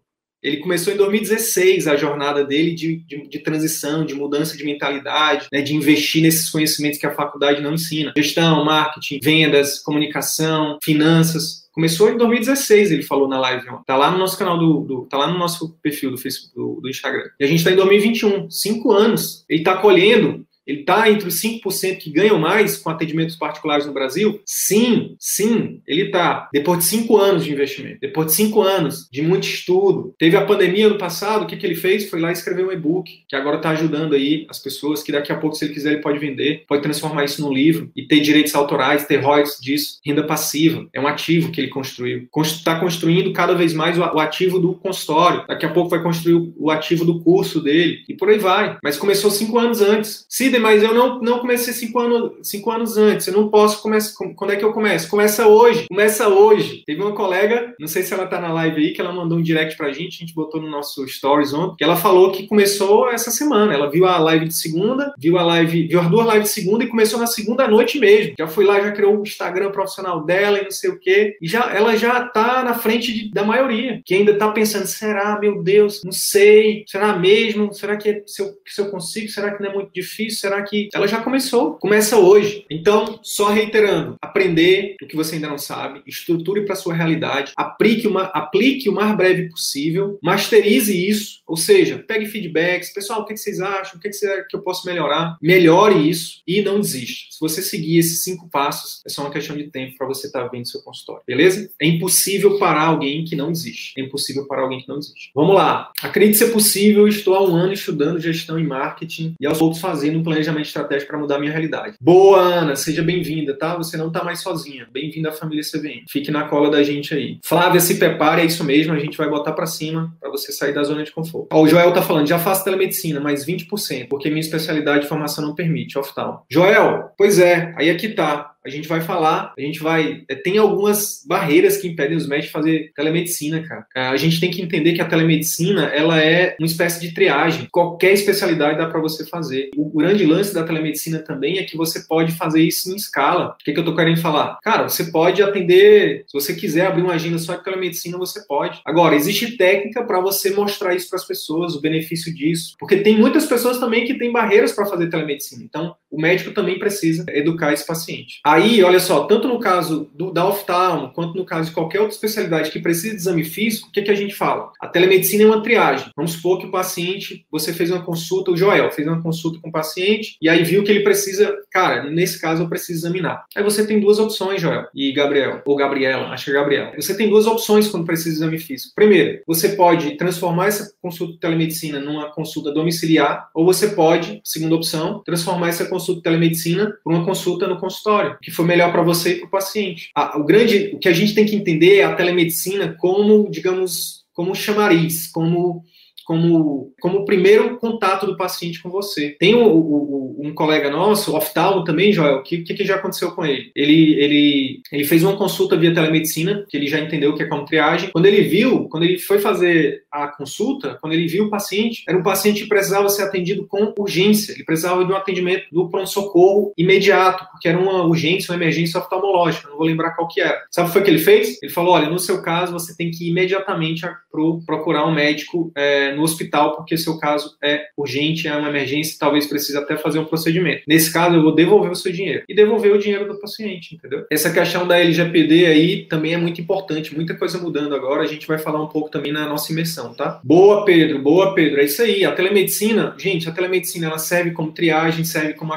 S1: Ele começou em 2016 a jornada dele de, de, de transição, de mudança de mentalidade, né, de investir nesses conhecimentos que a faculdade não ensina. Gestão, marketing, vendas, comunicação, finanças. Começou em 2016, ele falou na live. Ó. Tá lá no nosso canal do, do tá lá no nosso perfil do Facebook, do, do Instagram. E a gente está em 2021, cinco anos. Ele está colhendo Ele está entre os 5% que ganham mais com atendimentos particulares no Brasil? Sim, sim, ele está. Depois de cinco anos de investimento, depois de cinco anos de muito estudo, teve a pandemia no passado, o que, que ele fez? Foi lá escrever um e-book, que agora está ajudando aí as pessoas, que daqui a pouco, se ele quiser, ele pode vender, pode transformar isso num livro e ter direitos autorais, ter royalties disso, renda passiva. É um ativo que ele construiu. Está construindo cada vez mais o ativo do consultório. Daqui a pouco vai construir o ativo do curso dele e por aí vai. Mas começou cinco anos antes. Mas eu não, não comecei cinco anos, cinco anos antes. Eu não posso começar. Quando é que eu começo? Começa hoje. Começa hoje. Teve uma colega, não sei se ela tá na live aí, que ela mandou um direct pra gente, a gente botou no nosso stories ontem, que ela falou que começou essa semana. Ela viu a live de segunda, viu a live, viu as duas lives de segunda e começou na segunda noite mesmo. Já foi lá, já criou o Instagram profissional dela e não sei o quê. E já, ela já tá na frente de, da maioria, que ainda tá pensando, será, meu Deus, não sei, será mesmo? Será que, é, se, eu, se eu consigo? Será que não é muito difícil? Será que. Ela já começou, começa hoje. Então, só reiterando, aprender o que você ainda não sabe, estruture para sua realidade, aplique, uma, aplique o mais breve possível, masterize isso, ou seja, pegue feedbacks, pessoal, o que vocês acham? O que, você, que eu posso melhorar? Melhore isso e não desista. Se você seguir esses cinco passos, é só uma questão de tempo para você estar tá vendo seu consultório, beleza? É impossível parar alguém que não desiste. É impossível parar alguém que não desiste. Vamos lá. Acredite ser possível, estou há um ano estudando gestão e marketing e aos poucos fazendo um planejamento estratégico para mudar a minha realidade. Boa, Ana, seja bem-vinda, tá? Você não está mais sozinha. Bem-vinda à família CVM. Fique na cola da gente aí. Flávia, se prepare, é isso mesmo, a gente vai botar para cima para você sair da zona de conforto. Ó, o Joel tá falando, já faço telemedicina, mas 20%, porque minha especialidade de formação não permite, oftalmo. Joel, pois é, aí aqui tá a gente vai falar, a gente vai. É, tem algumas barreiras que impedem os médicos de fazer telemedicina, cara. É, a gente tem que entender que a telemedicina ela é uma espécie de triagem. Qualquer especialidade dá para você fazer. O grande lance da telemedicina também é que você pode fazer isso em escala. O que, que eu tô querendo falar? Cara, você pode atender, se você quiser abrir uma agenda só de telemedicina, você pode. Agora, existe técnica para você mostrar isso para as pessoas, o benefício disso. Porque tem muitas pessoas também que têm barreiras para fazer telemedicina. Então, o médico também precisa educar esse paciente. Aí, olha só, tanto no caso do, da oftalmo, quanto no caso de qualquer outra especialidade que precise de exame físico, o que, que a gente fala? A telemedicina é uma triagem. Vamos supor que o paciente, você fez uma consulta, o Joel fez uma consulta com o paciente, e aí viu que ele precisa, cara, nesse caso eu preciso examinar. Aí você tem duas opções, Joel e Gabriel, ou Gabriela, acho que é Gabriel. Você tem duas opções quando precisa de exame físico. Primeiro, você pode transformar essa consulta de telemedicina numa consulta domiciliar, ou você pode, segunda opção, transformar essa consulta de telemedicina por uma consulta no consultório, que foi melhor para você e para o paciente. o grande, o que a gente tem que entender é a telemedicina como, digamos, como chamariz, como como, como o primeiro contato do paciente com você. Tem o, o, um colega nosso, oftalmo também, Joel, que, que, que, já aconteceu com ele? ele? Ele ele fez uma consulta via telemedicina, que ele já entendeu o que é como triagem. Quando ele viu, quando ele foi fazer a consulta, quando ele viu o paciente, era um paciente que precisava ser atendido com urgência, ele precisava de um atendimento do pronto-socorro imediato, porque era uma urgência, uma emergência oftalmológica, não vou lembrar qual que era. Sabe o que foi que ele fez? Ele falou, olha, no seu caso, você tem que ir imediatamente pro, procurar um médico é, no hospital, porque seu caso é urgente, é uma emergência, talvez precise até fazer um procedimento. Nesse caso, eu vou devolver o seu dinheiro. E devolver o dinheiro do paciente, entendeu? Essa questão da LGPD aí também é muito importante, muita coisa mudando agora, a gente vai falar um pouco também na nossa imersão, tá? Boa, Pedro, boa, Pedro, é isso aí. A telemedicina, gente, a telemedicina ela serve como triagem, serve como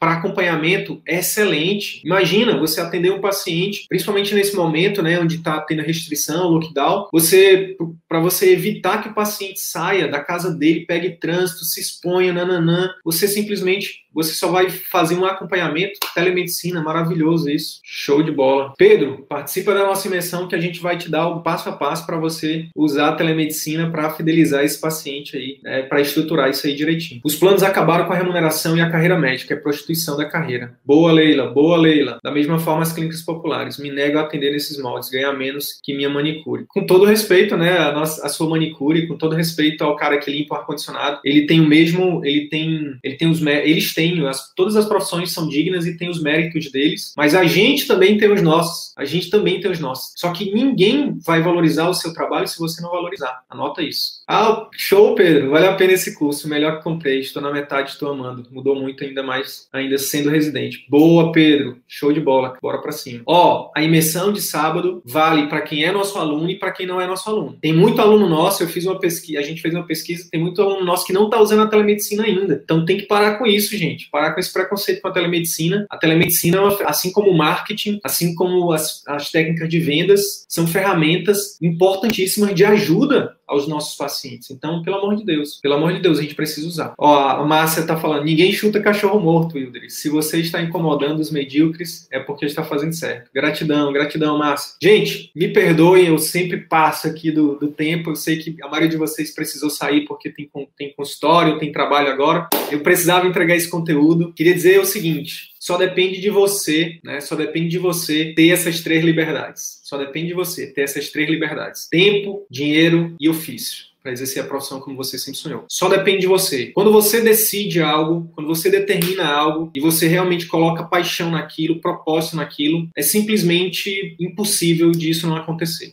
S1: para acompanhamento é excelente. Imagina você atender um paciente, principalmente nesse momento, né, onde está tendo restrição, lockdown, você para você evitar que o paciente saia da casa dele, pegue trânsito, se exponha, nananã, você simplesmente você só vai fazer um acompanhamento telemedicina, maravilhoso isso. Show de bola. Pedro, participa da nossa imersão que a gente vai te dar o passo a passo para você usar a telemedicina para fidelizar esse paciente aí, né, para estruturar isso aí direitinho. Os planos acabaram com a remuneração e a carreira médica, é prostituição da carreira. Boa, Leila, boa, Leila. Da mesma forma, as clínicas populares. Me nego a atender nesses moldes, ganhar menos que minha manicure. Com todo respeito, né, a, nossa, a sua manicure, com todo respeito ao cara que limpa o ar-condicionado, ele tem o mesmo, ele tem, ele tem os, eles têm, as, todas as profissões são dignas e têm os méritos deles, mas a gente também tem os nossos, a gente também tem os nossos. Só que ninguém vai valorizar o seu trabalho se você não valorizar. Anota isso. Ah, show, Pedro, vale a pena esse curso, melhor que comprei, estou na metade, estou amando. Mudou muito ainda mais, ainda sendo residente. Boa, Pedro. Show de bola. Bora para cima. Ó, a imersão de sábado vale para quem é nosso aluno e para quem não é nosso aluno. Tem muito aluno nosso, eu fiz uma pesquisa, a gente fez uma pesquisa, tem muito aluno nosso que não está usando a telemedicina ainda. Então tem que parar com isso, gente. Parar com esse preconceito com a telemedicina. A telemedicina, assim como o marketing, assim como as, as técnicas de vendas, são ferramentas importantíssimas de ajuda aos nossos pacientes. Então, pelo amor de Deus, pelo amor de Deus, a gente precisa usar. Ó, a Márcia tá falando, ninguém chuta cachorro morto, Wilder. Se você está incomodando os medíocres, é porque está fazendo certo. Gratidão, gratidão, Márcia. Gente, me perdoem, eu sempre passo aqui do, do tempo. Eu sei que a maioria de vocês precisou sair porque tem, tem consultório, tem trabalho agora. Eu precisava entregar esse conteúdo. Queria dizer o seguinte: só depende de você, né? Só depende de você ter essas três liberdades. Só depende de você ter essas três liberdades: tempo, dinheiro e ofício para exercer a profissão como você sempre sonhou. Só depende de você. Quando você decide algo, quando você determina algo e você realmente coloca paixão naquilo, propósito naquilo, é simplesmente impossível disso não acontecer.